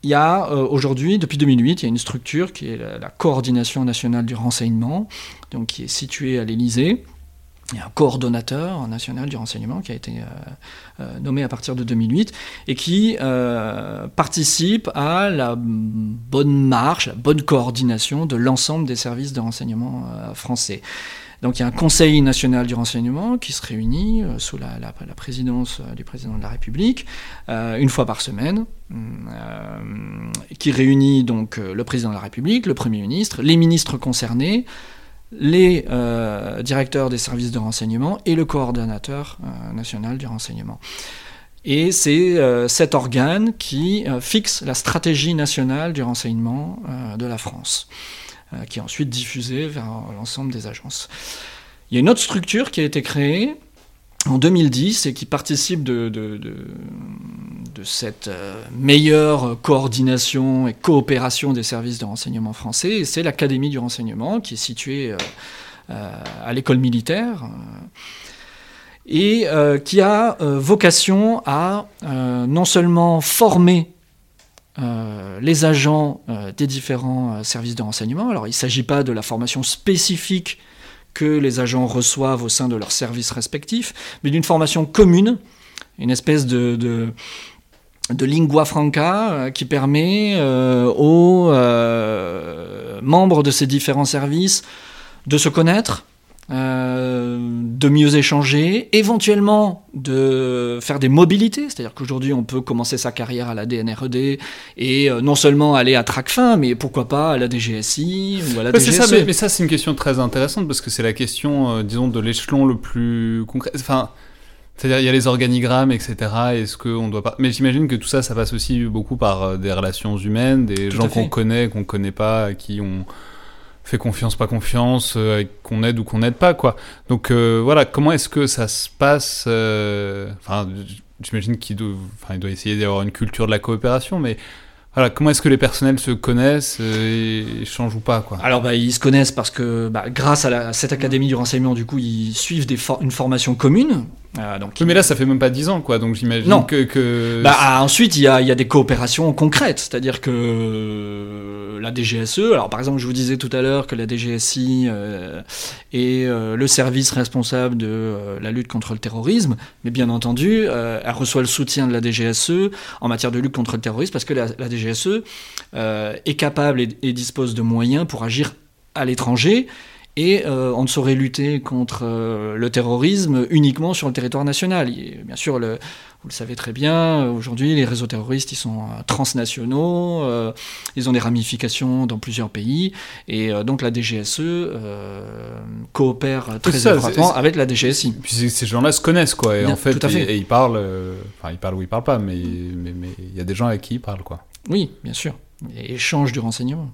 il y a aujourd'hui, depuis 2008, il y a une structure qui est la, la coordination nationale du renseignement, donc qui est située à l'Élysée il y a un coordonnateur national du renseignement qui a été euh, euh, nommé à partir de 2008 et qui euh, participe à la bonne marche, la bonne coordination de l'ensemble des services de renseignement français. Donc il y a un Conseil national du renseignement qui se réunit sous la, présidence du président de la République une fois par semaine, qui réunit donc le président de la République, le Premier ministre, les ministres concernés, les euh, directeurs des services de renseignement et le coordonnateur euh, national du renseignement. Et c'est euh, cet organe qui fixe la stratégie nationale du renseignement de la France, qui est ensuite diffusée vers l'ensemble des agences. Il y a une autre structure qui a été créée en 2010 et qui participe de, cette euh, meilleure coordination et coopération des services de renseignement français, c'est l'Académie du renseignement qui est située euh, euh, à l'école militaire et qui a vocation à non seulement former les agents des différents services de renseignement. Alors il ne s'agit pas de la formation spécifique que les agents reçoivent au sein de leurs services respectifs, mais d'une formation commune, une espèce de, lingua franca qui permet aux membres de ces différents services de se connaître, euh, de mieux échanger, éventuellement de faire des mobilités, c'est-à-dire qu'aujourd'hui on peut commencer sa carrière à la DNRED et euh, non seulement aller à Tracfin, mais pourquoi pas à la DGSI ou à la DGSE. Ça, mais, ça c'est une question très intéressante parce que c'est la question, euh, disons, de l'échelon le plus concret. Enfin, c'est-à-dire il y a les organigrammes, etc. Est-ce qu'on doit pas Mais j'imagine que tout ça, ça passe aussi beaucoup par des relations humaines, des gens qu'on connaît, qu'on connaît pas, qui ont fait confiance, pas confiance, euh, qu'on aide ou qu'on n'aide pas, quoi. Donc euh, voilà, comment est-ce que ça se passe euh, Enfin, j'imagine qu'il doit, essayer d'avoir une culture de la coopération, mais voilà, comment est-ce que les personnels se connaissent et échangent ou pas quoi? Alors bah, ils se connaissent parce que bah, grâce à, cette académie du renseignement, du coup, ils suivent une formation commune. Euh, donc, mais là, ça fait même pas 10 ans, quoi. Donc j'imagine que. que... Bah, ah, ensuite, il y a, y a, des coopérations concrètes, c'est-à-dire que la DGSE. Alors par exemple, je vous disais tout à l'heure que la DGSI euh, est euh, le service responsable de la lutte contre le terrorisme, mais bien entendu, elle reçoit le soutien de la DGSE en matière de lutte contre le terrorisme parce que la, la DGSE est capable et dispose de moyens pour agir à l'étranger et euh, on ne saurait lutter contre euh, le terrorisme uniquement sur le territoire national. bien sûr, le, vous le savez très bien, aujourd'hui, les réseaux terroristes, ils sont euh, transnationaux, ils ont des ramifications dans plusieurs pays, et donc la DGSE coopère très étroitement avec la DGSI. Puis ces gens-là se connaissent, quoi, et en fait, Et, ils parlent, enfin, ils parlent ou ils parlent pas, mais il mais, mais, y a des gens avec qui ils parlent, quoi. Oui, bien sûr, et échange du renseignement.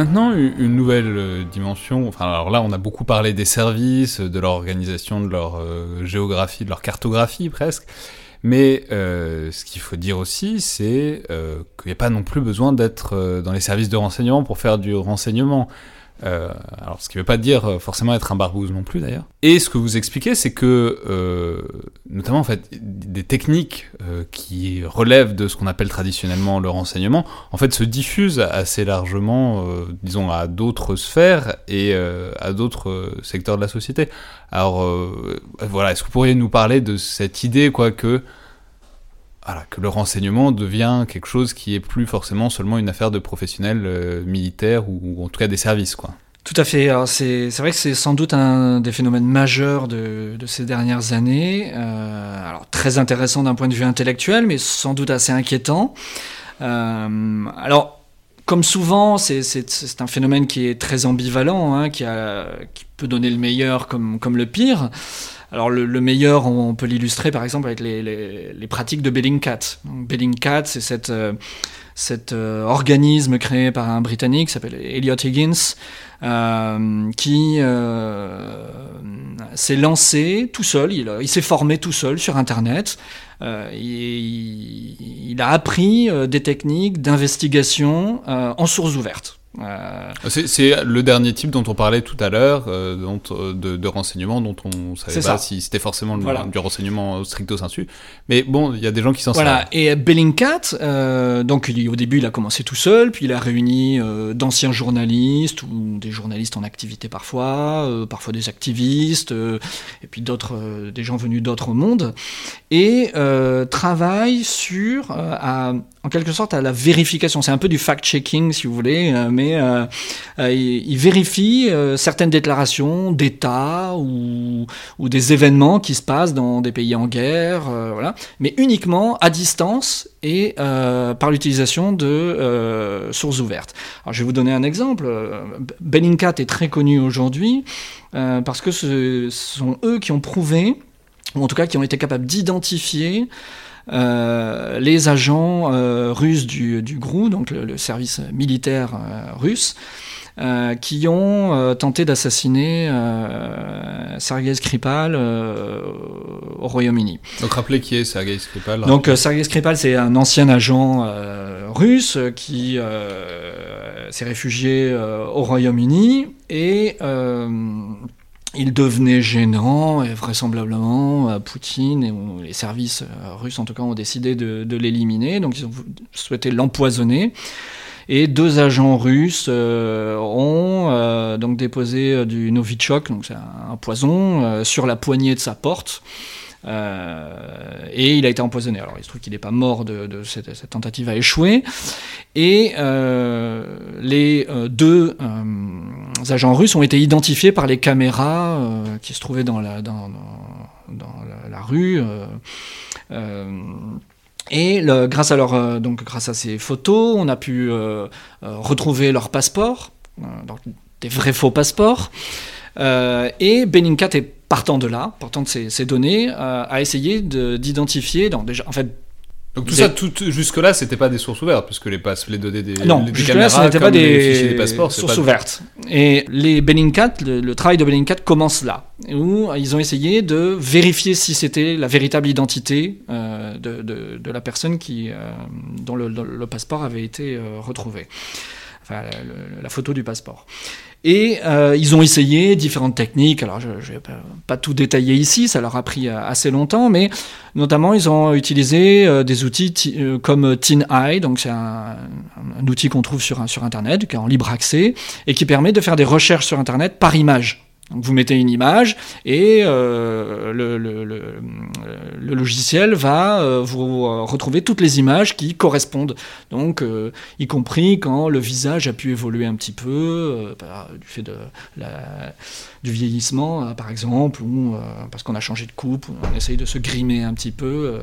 Maintenant, une nouvelle euh, dimension. Enfin, alors là, on a beaucoup parlé des services, de leur organisation, de leur euh, géographie, de leur cartographie presque. Mais euh, ce qu'il faut dire aussi, c'est qu'il n'y a pas non plus besoin d'être dans les services de renseignement pour faire du renseignement. Euh, alors, ce qui ne veut pas dire euh, forcément être un barbouze non plus d'ailleurs. Et ce que vous expliquez, c'est que, euh, notamment en fait, des techniques qui relèvent de ce qu'on appelle traditionnellement le renseignement, en fait, se diffusent assez largement, disons, à d'autres sphères et à d'autres secteurs de la société. Alors, voilà, est-ce que vous pourriez nous parler de cette idée, quoi, que que le renseignement devient quelque chose qui est plus forcément seulement une affaire de professionnels euh, militaires ou, en tout cas des services. Quoi. Tout à fait. c'est, vrai que c'est sans doute un des phénomènes majeurs de, ces dernières années. Euh, alors très intéressant d'un point de vue intellectuel, mais sans doute assez inquiétant. Euh, alors, comme souvent, c'est, un phénomène qui est très ambivalent, hein, qui, qui peut donner le meilleur comme, comme le pire. Alors le, meilleur, on, peut l'illustrer par exemple avec les, pratiques de Bellingcat. Bellingcat, c'est cette, cet organisme créé par un Britannique qui s'appelle Elliot Higgins, qui s'est lancé tout seul, il, s'est formé tout seul sur Internet. Euh, il, il, a appris euh, des techniques d'investigation euh, en source ouverte. Euh, c'est le dernier type dont on parlait tout à l'heure, euh, euh, de, de renseignement dont on savait pas si c'était forcément du renseignement stricto sensu. Mais bon, il y a des gens qui s'en Voilà. Et Bellingcat, donc au début, il a commencé tout seul, puis il a réuni d'anciens journalistes ou des journalistes en activité parfois, parfois des activistes, et puis d'autres, des gens venus d'autres mondes, et travaille sur à en quelque sorte à la vérification. C'est un peu du fact-checking, si vous voulez, euh, mais euh, euh, il, vérifie certaines déclarations d'État ou, des événements qui se passent dans des pays en guerre, voilà, mais uniquement à distance et par l'utilisation de sources ouvertes. Je vais vous donner un exemple. Bellingcat est très connu aujourd'hui parce que ce sont eux qui ont prouvé, ou en tout cas qui ont été capables d'identifier euh, les agents euh, russes du, du, GRU, donc le, service militaire euh, russe, qui ont tenté d'assassiner Sergei Skripal au Royaume-Uni. Donc rappelez qui est Sergei Skripal Donc Sergei Skripal, c'est un ancien agent russe qui s'est réfugié au Royaume-Uni et il devenait gênant et vraisemblablement Poutine et les services euh, russes en tout cas ont décidé de, l'éliminer, donc ils ont souhaité l'empoisonner. Et deux agents russes euh, ont euh, donc déposé du Novichok, donc c'est un, poison, sur la poignée de sa porte. Euh, et il a été empoisonné. Alors il se trouve qu'il n'est pas mort de, cette, tentative a échoué. Et euh, les euh, deux agents russes ont été identifiés par les caméras qui se trouvaient dans la, rue. Et grâce, à leur, donc, grâce à ces photos, on a pu retrouver leur passeport, des vrais faux passeports. et Bellingcat est partant de là, partant de ces, données, euh, à essayer d'identifier, déjà, en fait, donc tout ça, tout, jusque-là, c'était pas des sources ouvertes, puisque les, passes, les données des, non, jusque-là, ce n'était pas des, passeports, sources ouvertes. Et les Bellingcat, le, travail de Bellingcat commence là, où ils ont essayé de vérifier si c'était la véritable identité euh, de, de, la personne qui, euh, dont le, le, passeport avait été retrouvé, enfin la photo du passeport. Et euh, ils ont essayé différentes techniques. Alors, je ne vais pas, tout détailler ici, ça leur a pris euh, assez longtemps, mais notamment, ils ont utilisé euh, des outils comme TinEye, donc c'est un, un, outil qu'on trouve sur, sur Internet, qui est en libre accès, et qui permet de faire des recherches sur Internet par image vous mettez une image et euh, le, logiciel va euh, vous euh, retrouver toutes les images qui correspondent. Donc, y compris quand le visage a pu évoluer un petit peu, du fait de du vieillissement, par exemple, ou parce qu'on a changé de coupe, on essaye de se grimer un petit peu.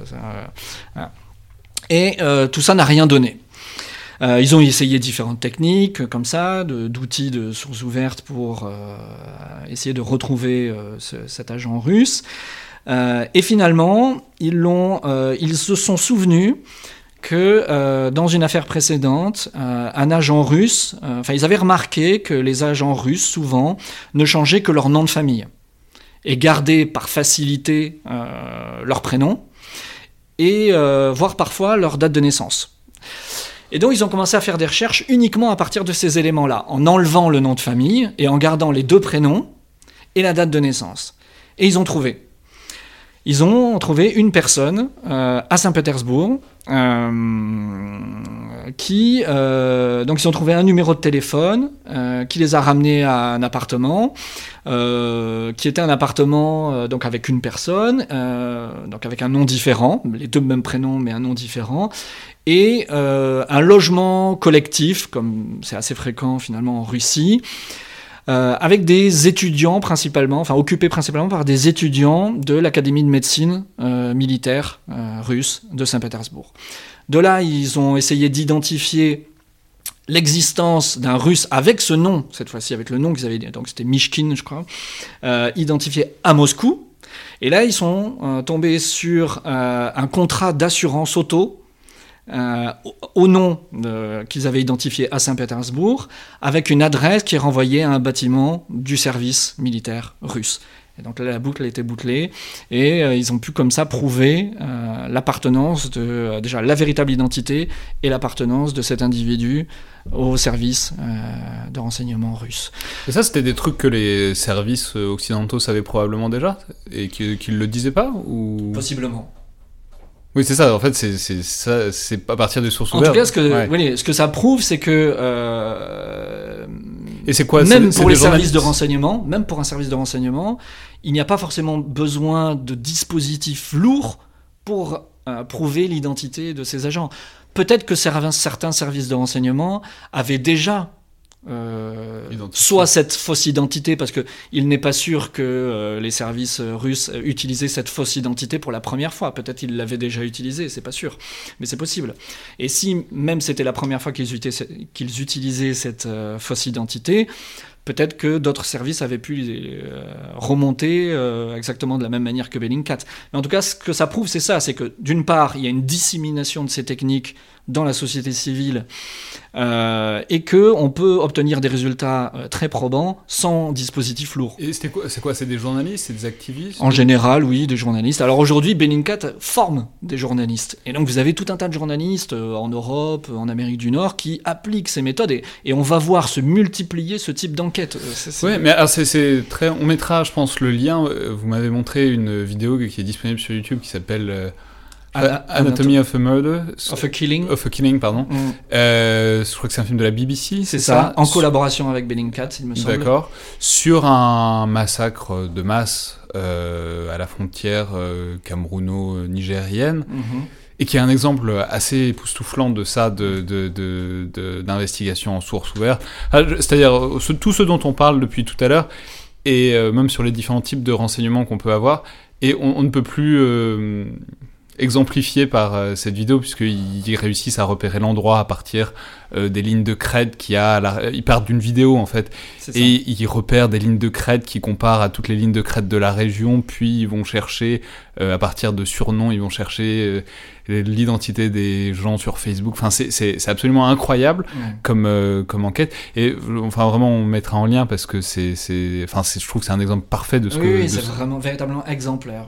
Et tout ça n'a rien donné. Euh, ils ont essayé différentes techniques comme ça, d'outils de, sources ouvertes pour euh, essayer de retrouver euh, cet agent russe. et finalement, ils, ils se sont souvenus que dans une affaire précédente, un agent russe, enfin ils avaient remarqué que les agents russes souvent ne changeaient que leur nom de famille et gardaient par facilité leur prénom et voire parfois leur date de naissance. Et donc ils ont commencé à faire des recherches uniquement à partir de ces éléments-là, en enlevant le nom de famille et en gardant les deux prénoms et la date de naissance. Et ils ont trouvé. Ils ont trouvé une personne euh, à Saint-Pétersbourg euh, qui euh, donc ils ont trouvé un numéro de téléphone qui les a ramenés à un appartement qui était un appartement donc avec une personne donc avec un nom différent les deux mêmes prénoms mais un nom différent et euh, un logement collectif, comme c'est assez fréquent finalement en Russie, euh, avec des étudiants principalement, enfin occupés principalement par des étudiants de l'Académie de médecine euh, militaire russe de Saint-Pétersbourg. De là, ils ont essayé d'identifier l'existence d'un russe avec ce nom, cette fois-ci avec le nom qu'ils avaient, donc c'était Mishkin, je crois, identifié à Moscou, Et là, ils sont tombés sur un contrat d'assurance auto euh, au nom qu'ils avaient identifié à Saint-Pétersbourg, avec une adresse qui renvoyait à un bâtiment du service militaire russe. Et donc là, la boucle a été bouclée et euh, ils ont pu comme ça prouver euh, l'appartenance de déjà la véritable identité et l'appartenance de cet individu au service de renseignement russe. Et ça, c'était des trucs que les services occidentaux savaient probablement déjà et qu'ils ne le disaient pas ou... Possiblement. Oui, c'est ça. En fait, c'est ça, c'est à partir des sources ouvertes. En tout cas, ce que, ce que ça prouve, c'est que euh, et c'est quoi Même pour les services de renseignement, même pour un service de renseignement, il n'y a pas forcément besoin de dispositifs lourds pour euh, prouver l'identité de ces agents. Peut-être que certains services de renseignement avaient déjà euh, soit cette fausse identité, parce qu'il n'est pas sûr que euh, les services russes utilisaient cette fausse identité pour la première fois. Peut-être ils l'avaient déjà utilisée, c'est pas sûr, mais c'est possible. Et si même c'était la première fois qu'ils utilisaient cette euh, fausse identité, peut-être que d'autres services avaient pu remonter exactement de la même manière que Bellingcat. Mais en tout cas, ce que ça prouve, c'est ça, c'est que d'une part, il y a une dissémination de ces techniques dans la société civile euh, et que on peut obtenir des résultats euh, très probants sans dispositif lourd. Et c'est quoi C'est quoi C'est des journalistes C'est des activistes? En général, oui, des journalistes. Alors aujourd'hui, Bellingcat forme des journalistes. Et donc vous avez tout un tas de journalistes euh, en Europe, en Amérique du Nord, qui appliquent ces méthodes et, et on va voir se multiplier ce type d'enquête. Oui, mais c'est très... On mettra, je pense, le lien. Vous m'avez montré une vidéo qui est disponible sur YouTube qui s'appelle... Anatomy of a Murder. Of a Killing. Of a Killing, pardon. Mm. Euh, je crois que c'est un film de la BBC. C'est ça, en collaboration avec Bellingcat, il me semble. D'accord. Sur un massacre de masse euh, à la frontière euh, camerouno-nigérienne. Mm-hmm. Et qui est un exemple assez époustouflant de ça, d'investigation de, de, en source ouverte. Ah, c'est-à-dire tout ce dont on parle depuis tout à l'heure, et même sur les différents types de renseignements qu'on peut avoir, et on, on ne peut plus exemplifié par euh, cette vidéo puisqu'ils réussissent à repérer l'endroit à partir euh, des lignes de crête qui a la... ils partent d'une vidéo en fait. Et ils repèrent des lignes de crête qui comparent à toutes les lignes de crête de la région puis ils vont chercher euh, à partir de surnoms ils vont chercher l'identité des gens sur Facebook. Enfin c'est absolument incroyable comme comme enquête. Et enfin vraiment on mettra en lien parce que c'est enfin je trouve que c'est un exemple parfait de ce que oui c'est vraiment véritablement exemplaire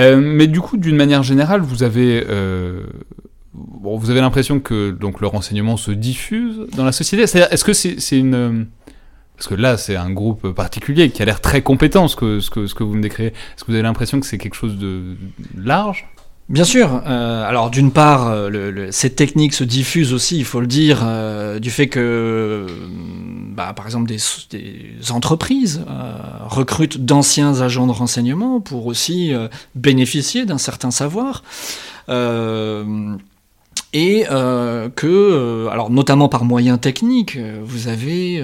euh, mais du coup, d'une manière générale, vous avez, euh, vous avez l'impression que donc le renseignement se diffuse dans la société. Est-ce que c'est une parce que là, c'est un groupe particulier qui a l'air très compétent, ce que, ce que, ce que vous me décrivez. Est-ce que vous avez l'impression que c'est quelque chose de large? Bien sûr. Euh, alors d'une part, euh, le, cette technique se diffuse aussi, il faut le dire, euh, du fait que, bah, par exemple, des, entreprises recrutent d'anciens agents de renseignement pour aussi bénéficier d'un certain savoir. Et que, alors notamment par moyens techniques, vous avez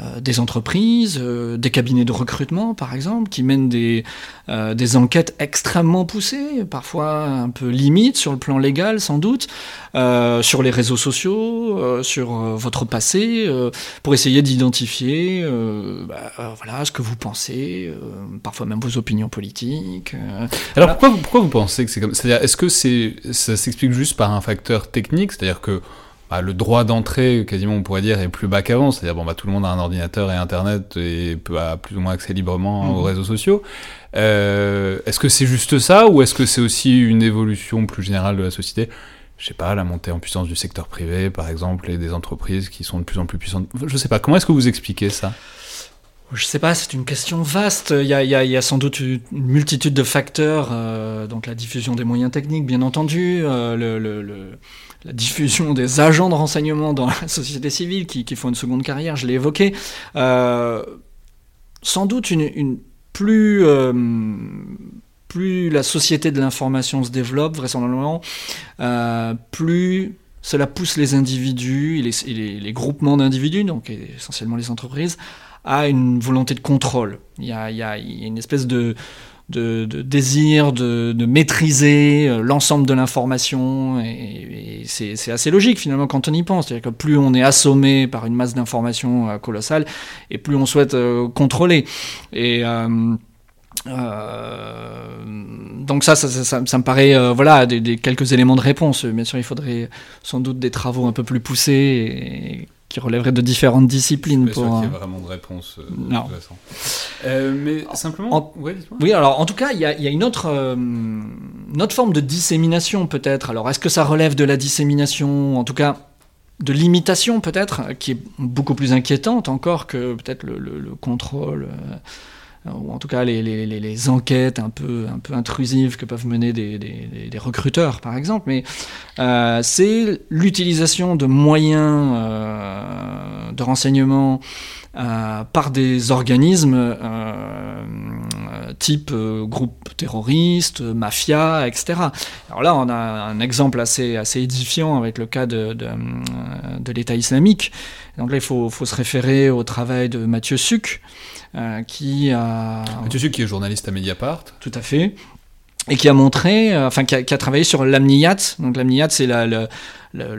euh, des entreprises, euh, des cabinets de recrutement par exemple, qui mènent des, euh, des enquêtes extrêmement poussées, parfois un peu limites sur le plan légal sans doute, sur les réseaux sociaux, sur votre passé, pour essayer d'identifier bah, voilà, ce que vous pensez, parfois même vos opinions politiques. Alors pourquoi, vous, pourquoi vous pensez que c'est comme ça C'est-à-dire, est-ce que c'est, ça s'explique juste par un facteur technique C'est-à-dire que bah, le droit d'entrée, quasiment on pourrait dire, est plus bas qu'avant. C'est-à-dire, bon, bah, tout le monde a un ordinateur et Internet et peut avoir plus ou moins accès librement aux mhm. réseaux sociaux. Euh, est-ce que c'est juste ça ou est-ce que c'est aussi une évolution plus générale de la société? Je sais pas, la montée en puissance du secteur privé, par exemple, et des entreprises qui sont de plus en plus puissantes. Je sais pas, comment est-ce que vous expliquez ça? Je sais pas, c'est une question vaste. Il y, a, sans doute une multitude de facteurs, euh, donc la diffusion des moyens techniques, bien entendu, euh, la diffusion des agents de renseignement dans la société civile qui, font une seconde carrière, je l'ai évoqué. Euh, sans doute une, plus, plus la société de l'information se développe, vraisemblablement, plus cela pousse les individus et les, les, les groupements d'individus, donc essentiellement les entreprises, à une volonté de contrôle. Il y a, une espèce de désir de, maîtriser euh, l'ensemble de l'information. Et, c'est assez logique finalement quand on y pense. C'est-à-dire que plus on est assommé par une masse d'informations euh, colossale, et plus on souhaite euh, contrôler. Et donc ça ça, me paraît voilà quelques éléments de réponse. Bien sûr, il faudrait sans doute des travaux un peu plus poussés qui relèverait de différentes disciplines. Je pour, qu'il y ait vraiment de réponse. Euh, non. Euh, mais simplement. oui, alors en tout cas, il y a, y a, une, autre, euh, une autre forme de dissémination peut-être. Alors est-ce que ça relève de la dissémination En tout cas, de l'imitation peut-être, qui est beaucoup plus inquiétante encore que peut-être le, le, le, contrôle. Euh, ou en tout cas les, les, les, enquêtes un peu, un peu intrusives que peuvent mener des, des, des recruteurs, par exemple, mais euh, c'est l'utilisation de moyens euh, de renseignement euh, par des organismes euh, type euh, groupe terroriste, mafia, etc. Alors là, on a un exemple assez, assez édifiant avec le cas de, de, de l'État islamique. Donc là, il faut, faut, se référer au travail de Mathieu Suc, euh, qui a... Mathieu qui est journaliste à Mediapart. Tout à fait. Et qui a montré, euh, enfin qui a, travaillé sur l'AMNIAT. Donc l'AMNIAT, c'est le,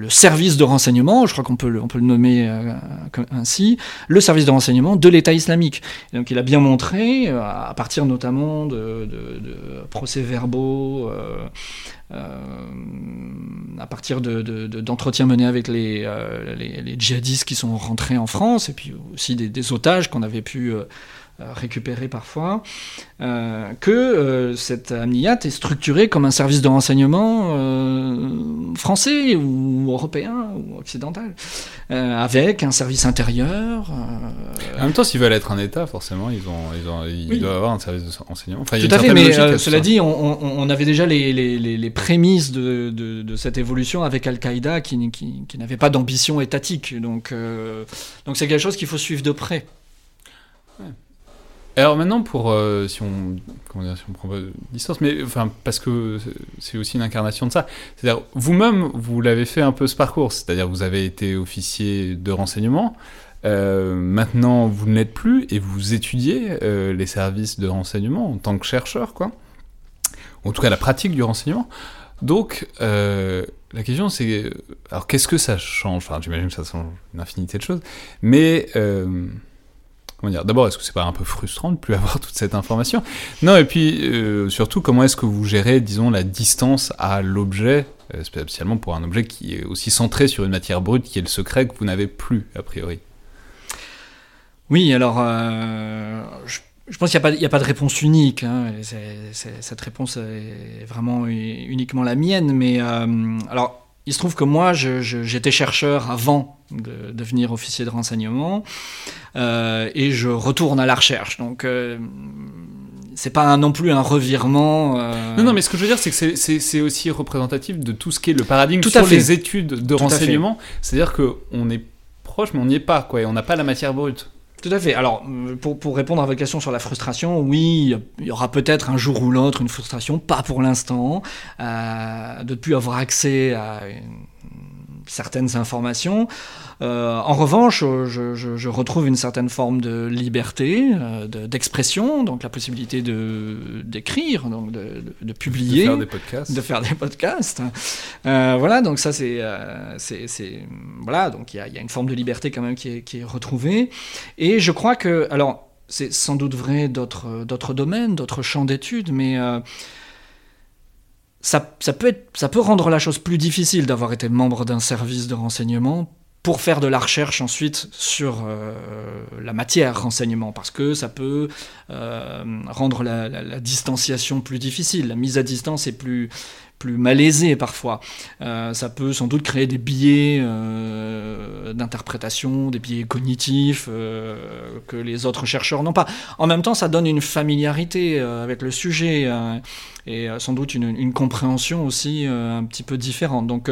service de renseignement, je crois qu'on peut, peut le nommer euh, ainsi, le service de renseignement de l'État islamique. Donc il a bien montré, euh, à partir notamment de, procès-verbaux, à partir d'entretiens de, menés avec les, djihadistes qui sont rentrés en France, et puis aussi des otages qu'on avait pu euh, récupéré parfois, euh, que euh, cette amniat est structurée comme un service de renseignement euh, français ou européen ou occidental, avec un service intérieur. en même temps, s'ils veulent être un État, forcément, ils, ont, ils, ont, ils oui. doivent avoir un service de renseignement. Enfin, Tout à fait, mais à cela dit, on, on, on, avait déjà les, les, les, les prémices de, de, de, cette évolution avec Al-Qaïda qui, qui, qui n'avait pas d'ambition étatique. Donc, donc c'est quelque chose qu'il faut suivre de près. Ouais. Alors maintenant, pour euh, si on prend pas distance, mais enfin parce que c'est aussi une incarnation de ça. C'est-à-dire vous-même, vous l'avez fait un peu ce parcours, c'est-à-dire vous avez été officier de renseignement. Euh, maintenant, vous ne l'êtes plus et vous étudiez euh, les services de renseignement en tant que chercheur, quoi. En tout cas, la pratique du renseignement. Donc, la question c'est, alors qu'est-ce que ça change? J'imagine que ça change une infinité de choses, mais D'abord, est-ce que c'est pas un peu frustrant de plus <laughs> avoir toute cette information? Non, et puis euh, surtout, comment est-ce que vous gérez, disons, la distance à l'objet, euh, spécialement pour un objet qui est aussi centré sur une matière brute, qui est le secret que vous n'avez plus a priori? Oui, alors euh, je, pense qu'il n'y a, pas de réponse unique. Hein, cette réponse est vraiment uniquement la mienne, mais alors il se trouve que moi, j'étais chercheur avant de devenir officier de renseignement, euh, et je retourne à la recherche. Donc, euh, c'est pas non plus un revirement. Euh... Non, non, mais ce que je veux dire, c'est que c'est aussi représentatif de tout ce qui est le paradigme tout sur les études de tout renseignement. C'est-à-dire qu'on est proche, mais on n'y est pas, quoi, et on n'a pas la matière brute. Tout à fait. Alors, pour, pour, répondre à votre question sur la frustration, oui, il y aura peut-être un jour ou l'autre une frustration, pas pour l'instant, euh, de ne plus avoir accès à une, certaines informations. Euh, en revanche, je, je, je, retrouve une certaine forme de liberté, euh, d'expression, donc la possibilité de d'écrire, donc de, de, de, publier, de faire des podcasts, de faire des podcasts. Euh, voilà, donc ça c'est euh, c'est voilà, donc il y a, y a, une forme de liberté quand même qui est, qui est retrouvée. Et je crois que alors c'est sans doute vrai d'autres d'autres domaines, d'autres champs d'études, mais euh, ça, ça, peut être, ça peut rendre la chose plus difficile d'avoir été membre d'un service de renseignement pour faire de la recherche ensuite sur euh, la matière renseignement, parce que ça peut euh, rendre la, la, la, distanciation plus difficile. La mise à distance est plus, plus malaisée parfois. Euh, ça peut sans doute créer des biais euh, d'interprétation, des biais cognitifs euh, que les autres chercheurs n'ont pas. En même temps, ça donne une familiarité avec le sujet et sans doute une, une compréhension aussi un petit peu différente. Donc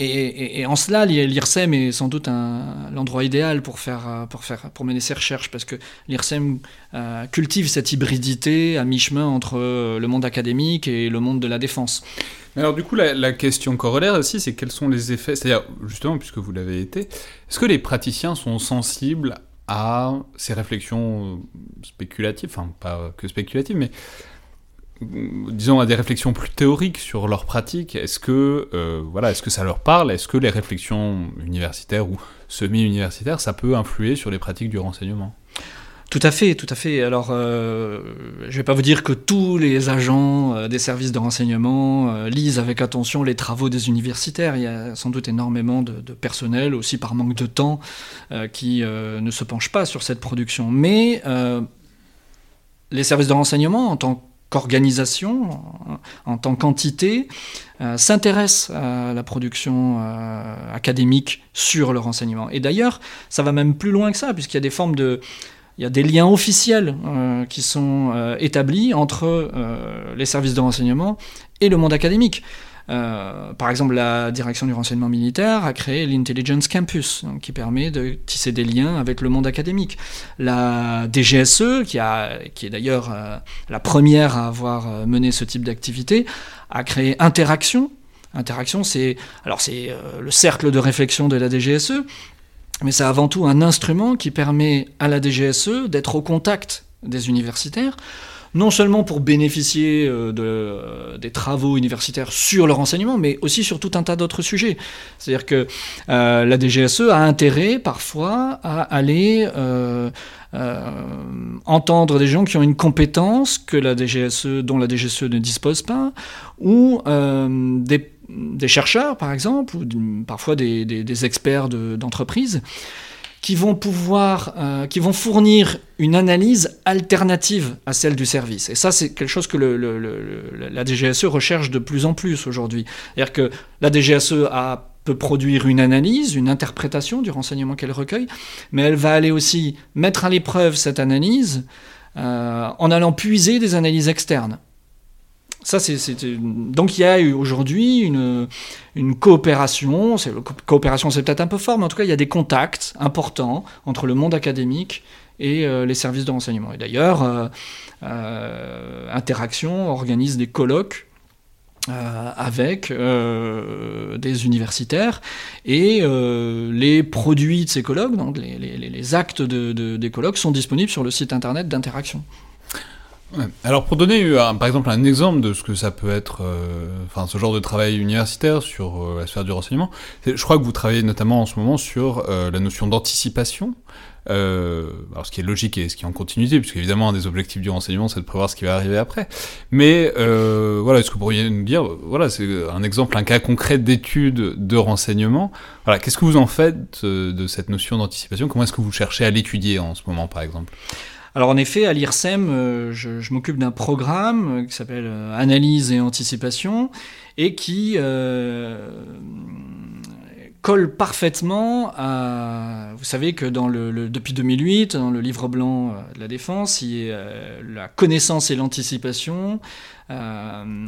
et, en cela, l'IRSEM est sans doute l'endroit idéal pour, faire, pour, faire, pour mener ses recherches, parce que l'IRSEM euh, cultive cette hybridité à mi-chemin entre le monde académique et le monde de la défense. Alors du coup, la question corollaire aussi, c'est quels sont les effets, c'est-à-dire justement, puisque vous l'avez été, est-ce que les praticiens sont sensibles à ces réflexions spéculatives, enfin pas que spéculatives, mais disons à des réflexions plus théoriques sur leur pratique est-ce que euh, voilà est-ce que ça leur parle? Est-ce que les réflexions universitaires ou semi-universitaires ça peut influer sur les pratiques du renseignement? Tout à fait, tout à fait. Alors, euh, je ne vais pas vous dire que tous les agents euh, des services de renseignement lisent avec attention les travaux des universitaires. Il y a sans doute énormément de, personnel, aussi par manque de temps, qui ne se penchent pas sur cette production. Mais les services de renseignement, en tant qu'organisation, en, tant qu'entité, s'intéressent à la production académique sur le renseignement. Et d'ailleurs, ça va même plus loin que ça, puisqu'il y a des formes de il y a des liens officiels euh, qui sont euh, établis entre euh, les services de renseignement et le monde académique. Par exemple, la direction du renseignement militaire a créé l'Intelligence Campus, qui permet de tisser des liens avec le monde académique. La DGSE, qui, est d'ailleurs la première à avoir mené ce type d'activité, a créé Interaction. Interaction, c'est alors c'est le cercle de réflexion de la DGSE, mais c'est avant tout un instrument qui permet à la DGSE d'être au contact des universitaires, non seulement pour bénéficier euh, euh, des travaux universitaires sur le renseignement, mais aussi sur tout un tas d'autres sujets. C'est-à-dire que euh, la DGSE a intérêt parfois à aller entendre des gens qui ont une compétence que la DGSE, dont la DGSE ne dispose pas, ou des des chercheurs, par exemple, ou parfois des, experts d'entreprise, qui vont pouvoir, euh, qui vont fournir une analyse alternative à celle du service. Et ça, c'est quelque chose que la DGSE recherche de plus en plus aujourd'hui. C'est-à-dire que la DGSE peut produire une analyse, une interprétation du renseignement qu'elle recueille, mais elle va aller aussi mettre à l'épreuve cette analyse euh, en allant puiser des analyses externes. Ça, donc il y a aujourd'hui une, coopération, coopération c'est peut-être un peu fort, mais en tout cas il y a des contacts importants entre le monde académique et euh, les services de renseignement. Et d'ailleurs, euh, euh, Interaction organise des colloques avec des universitaires et les produits de ces colloques, donc les, actes de, des colloques sont disponibles sur le site internet d'Interaction. Alors pour donner euh, par exemple un exemple de ce que ça peut être, euh, enfin ce genre de travail universitaire sur euh, la sphère du renseignement, je crois que vous travaillez notamment en ce moment sur la notion d'anticipation, alors ce qui est logique et ce qui est en continuité, puisque évidemment un des objectifs du renseignement c'est de prévoir ce qui va arriver après. Mais voilà, est-ce que vous pourriez nous dire, voilà, c'est un exemple, un cas concret d'étude de renseignement. Voilà, qu'est-ce que vous en faites de cette notion d'anticipation? Comment est-ce que vous cherchez à l'étudier en ce moment, par exemple? Alors en effet, à l'IRSEM, euh, je, m'occupe d'un programme euh, qui s'appelle euh, Analyse et Anticipation et qui colle parfaitement à... Vous savez que depuis 2008, dans le livre blanc de la défense, il y a, la connaissance et l'anticipation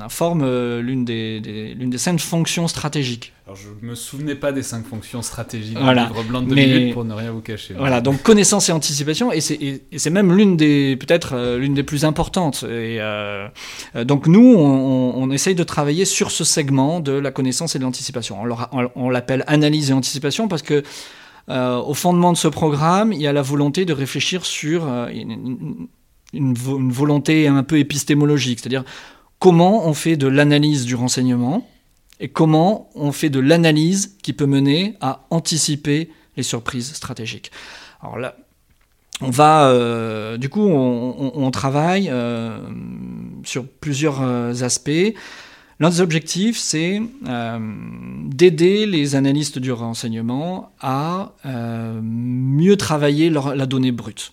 forme euh, l'une des, l'une des cinq fonctions stratégiques. Alors je me souvenais pas des cinq fonctions stratégiques voilà. livre blanc de mais, pour ne rien vous cacher. Voilà, donc connaissance et anticipation, et c'est, même l'une des peut-être euh, l'une des plus importantes. Et donc nous, on, on, essaye de travailler sur ce segment de la connaissance et de l'anticipation. On, on, l'appelle analyse et anticipation parce que au fondement de ce programme, il y a la volonté de réfléchir sur une, volonté un peu épistémologique, c'est-à-dire comment on fait de l'analyse du renseignement et comment on fait de l'analyse qui peut mener à anticiper les surprises stratégiques. Alors là, on va, euh, du coup, on, travaille euh, sur plusieurs euh, aspects. L'un des objectifs, c'est d'aider les analystes du renseignement à mieux travailler la donnée brute.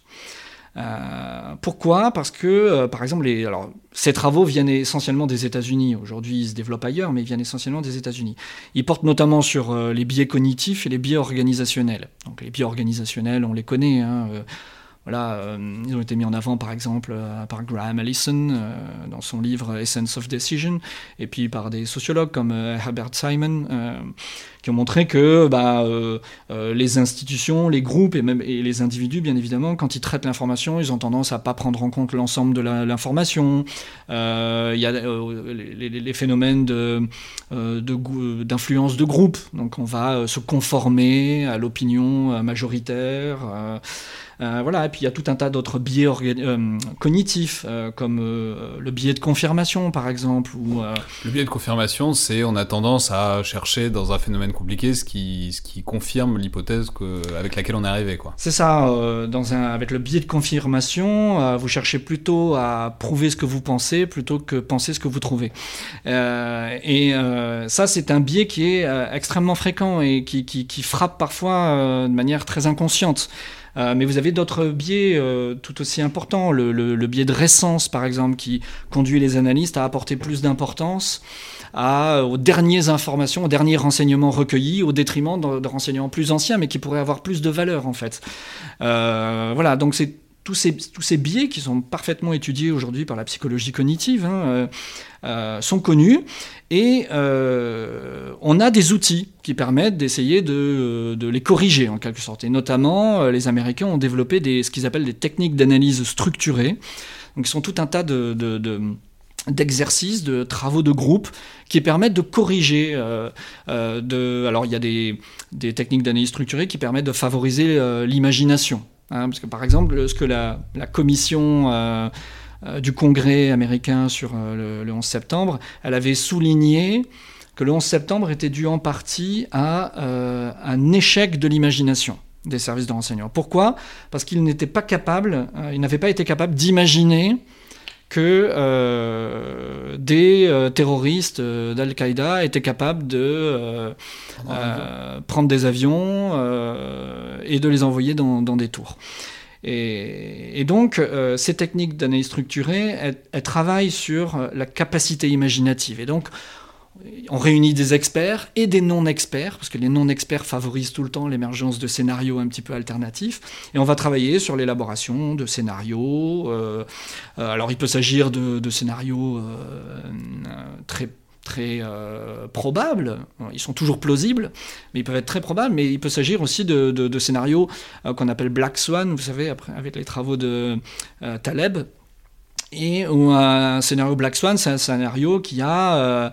Euh, pourquoi? Parce que, euh, par exemple, alors, ces travaux viennent essentiellement des États-Unis. Aujourd'hui, ils se développent ailleurs, mais ils viennent essentiellement des États-Unis. Ils portent notamment sur euh, les biais cognitifs et les biais organisationnels. Donc, les biais organisationnels, on les connaît. Hein, voilà, ils ont été mis en avant par exemple par Graham Allison dans son livre Essence of Decision, et puis par des sociologues comme Herbert Simon qui ont montré que bah, euh, euh, les institutions, les groupes et même les individus, bien évidemment, quand ils traitent l'information, ils ont tendance à pas prendre en compte l'ensemble de l'information. Euh, il y a les, phénomènes d'influence de, groupe, donc on va se conformer à l'opinion majoritaire. Voilà, et puis il y a tout un tas d'autres biais cognitifs, comme le biais de confirmation par exemple. Ou, Le biais de confirmation, c'est on a tendance à chercher dans un phénomène compliqué ce qui, ce qui confirme l'hypothèse avec laquelle on est arrivé. C'est ça, dans un, avec le biais de confirmation, vous cherchez plutôt à prouver ce que vous pensez plutôt que penser ce que vous trouvez. et ça, c'est un biais qui est extrêmement fréquent et qui, qui, frappe parfois de manière très inconsciente. Euh, mais vous avez d'autres biais euh, tout aussi importants. Le, biais de récence, par exemple, qui conduit les analystes à apporter plus d'importance aux dernières informations, aux derniers renseignements recueillis, au détriment de, renseignements plus anciens, mais qui pourraient avoir plus de valeur, en fait. Euh, voilà, donc c'est tous ces, biais qui sont parfaitement étudiés aujourd'hui par la psychologie cognitive hein, sont connus et euh, on a des outils qui permettent d'essayer de, les corriger en quelque sorte. Et notamment, euh, les Américains ont développé ce qu'ils appellent des techniques d'analyse structurée. Donc, ils sont tout un tas de, d'exercices, de travaux de groupe qui permettent de corriger. Euh, alors il y a des, techniques d'analyse structurée qui permettent de favoriser l'imagination. Hein, parce que par exemple, ce que la, commission euh, du Congrès américain sur euh, le, 11 septembre, elle avait souligné que le 11 septembre était dû en partie à euh, un échec de l'imagination des services de renseignement. Pourquoi? Parce qu'ils n'étaient pas capables, ils n'avaient pas été capables d'imaginer que des terroristes d'Al-Qaïda étaient capables de prendre des avions et de les envoyer dans des tours. Et, donc, euh, ces techniques d'analyse structurée, elles, travaillent sur euh, la capacité imaginative. Et donc, on réunit des experts et des non-experts, parce que les non-experts favorisent tout le temps l'émergence de scénarios un petit peu alternatifs, et on va travailler sur l'élaboration de scénarios. Euh, alors il peut s'agir de, scénarios très très euh, probables. Ils sont toujours plausibles, mais ils peuvent être très probables. Mais il peut s'agir aussi de, scénarios euh, qu'on appelle Black Swan, vous savez, avec les travaux de euh, Taleb. Et un scénario Black Swan, c'est un scénario qui a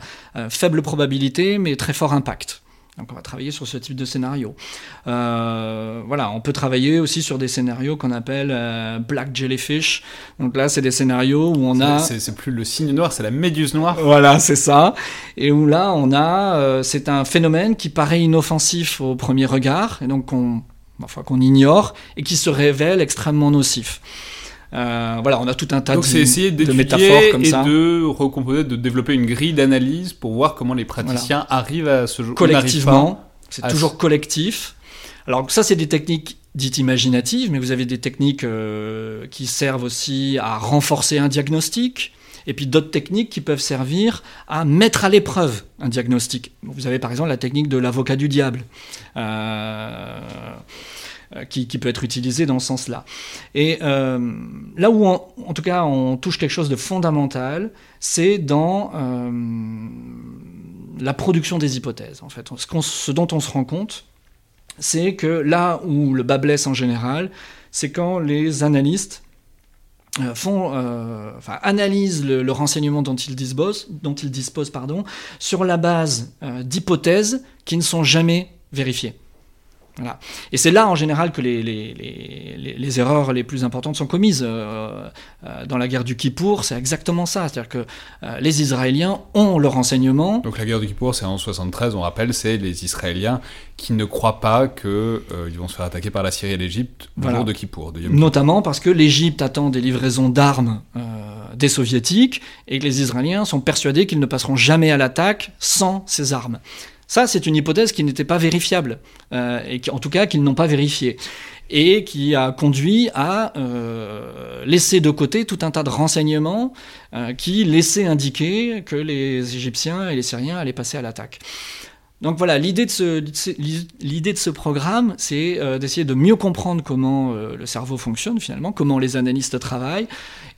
faible probabilité, mais très fort impact. Donc on va travailler sur ce type de scénario. Euh, voilà, on peut travailler aussi sur des scénarios qu'on appelle euh, Black Jellyfish. Donc là, c'est des scénarios où on a... C'est plus le signe noir, c'est la méduse noire. Voilà, c'est ça. Et où là, on a... Euh, c'est un phénomène qui paraît inoffensif au premier regard, et donc qu'on enfin, qu'on ignore, et qui se révèle extrêmement nocif. Euh, voilà, on a tout un tas Donc de, c'est essayer de métaphores comme et de recomposer, de développer une grille d'analyse pour voir comment les praticiens arrivent à ce collectivement. C'est toujours collectif. Alors ça, c'est des techniques dites imaginatives, mais vous avez des techniques euh, qui servent aussi à renforcer un diagnostic, et puis d'autres techniques qui peuvent servir à mettre à l'épreuve un diagnostic. Vous avez par exemple la technique de l'avocat du diable. Euh, euh, qui, peut être utilisé dans ce sens-là. Et euh, là où, en tout cas, on touche quelque chose de fondamental, c'est dans euh, la production des hypothèses. En fait, ce, dont on se rend compte, c'est que là où le bas blesse en général, c'est quand les analystes font, enfin, analysent le, renseignement dont ils disposent, dont ils disposent pardon, sur la base d'hypothèses qui ne sont jamais vérifiées. Et c'est là en général que les, les, erreurs les plus importantes sont commises. Euh, euh, dans la guerre du Kippour, c'est exactement ça. C'est-à-dire que euh, les Israéliens ont le renseignement. Donc la guerre du Kippour, c'est en 73, on rappelle, c'est les Israéliens qui ne croient pas qu'ils vont se faire attaquer par la Syrie et l'Égypte le jour de Kippour. Notamment parce que l'Égypte attend des livraisons d'armes des Soviétiques et que les Israéliens sont persuadés qu'ils ne passeront jamais à l'attaque sans ces armes. Ça, c'est une hypothèse qui n'était pas vérifiable, euh, et qui, en tout cas qu'ils n'ont pas vérifiée, et qui a conduit à euh, laisser de côté tout un tas de renseignements euh, qui laissaient indiquer que les Égyptiens et les Syriens allaient passer à l'attaque. Donc voilà, l'idée de ce, de ce programme, c'est d'essayer de mieux comprendre comment le cerveau fonctionne finalement, comment les analystes travaillent,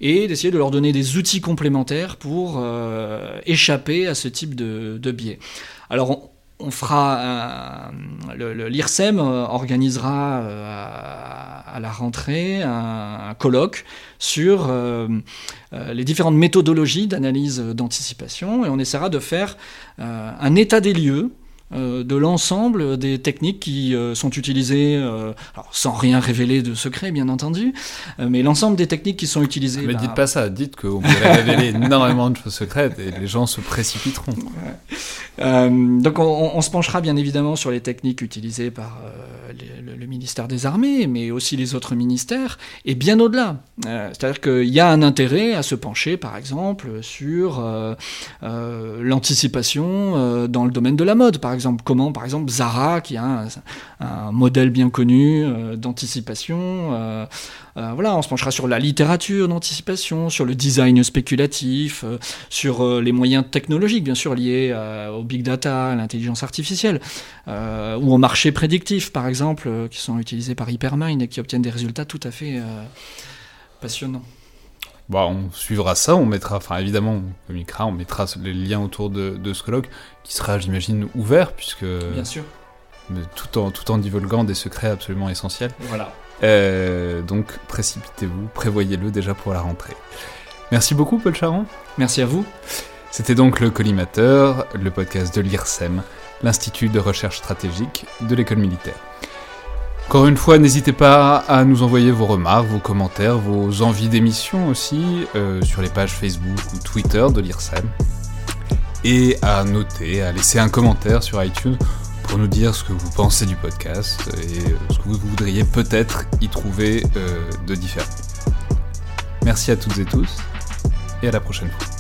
et d'essayer de leur donner des outils complémentaires pour échapper à ce type de, de biais. Alors fera l'IRSEM euh, organisera euh, à, la rentrée un, colloque sur euh, les différentes méthodologies d'analyse d'anticipation. Et on essaiera de faire un état des lieux euh, de l'ensemble des techniques qui euh, sont utilisées, euh, alors sans rien révéler de secret bien entendu, mais l'ensemble des techniques qui sont utilisées. Mais dites pas ça, dites qu'on pourrait révéler <laughs> énormément de choses secrètes et les gens se précipiteront. donc on, se penchera bien évidemment sur les techniques utilisées par le, le, ministère des Armées, mais aussi les autres ministères, et bien au-delà. C'est-à-dire qu'il y a un intérêt à se pencher par exemple sur l'anticipation dans le domaine de la mode par exemple comment, par exemple, Zara, qui a un, modèle bien connu euh, d'anticipation, euh, euh, voilà, on se penchera sur la littérature d'anticipation, sur le design spéculatif, sur les moyens technologiques, bien sûr, liés au big data, à l'intelligence artificielle, ou au marché prédictif, par exemple, qui sont utilisés par Hypermind et qui obtiennent des résultats tout à fait passionnants. Bon, on suivra ça, on mettra, enfin évidemment, on communiquera, on mettra les liens autour de, ce colloque, qui sera, j'imagine, ouvert, puisque... Bien sûr. Tout en, tout en divulguant des secrets absolument essentiels. Voilà. Euh, donc, précipitez-vous, prévoyez-le déjà pour la rentrée. Merci beaucoup, Paul Charon. Merci à vous. C'était donc le Collimateur, le podcast de l'IRSEM, l'Institut de recherche stratégique de l'école militaire. Encore une fois, n'hésitez pas à nous envoyer vos remarques, vos commentaires, vos envies d'émission aussi euh, sur les pages Facebook ou Twitter de l'IRSEM. Et à noter, à laisser un commentaire sur iTunes pour nous dire ce que vous pensez du podcast et euh, ce que vous voudriez peut-être y trouver euh, de différent. Merci à toutes et tous et à la prochaine fois.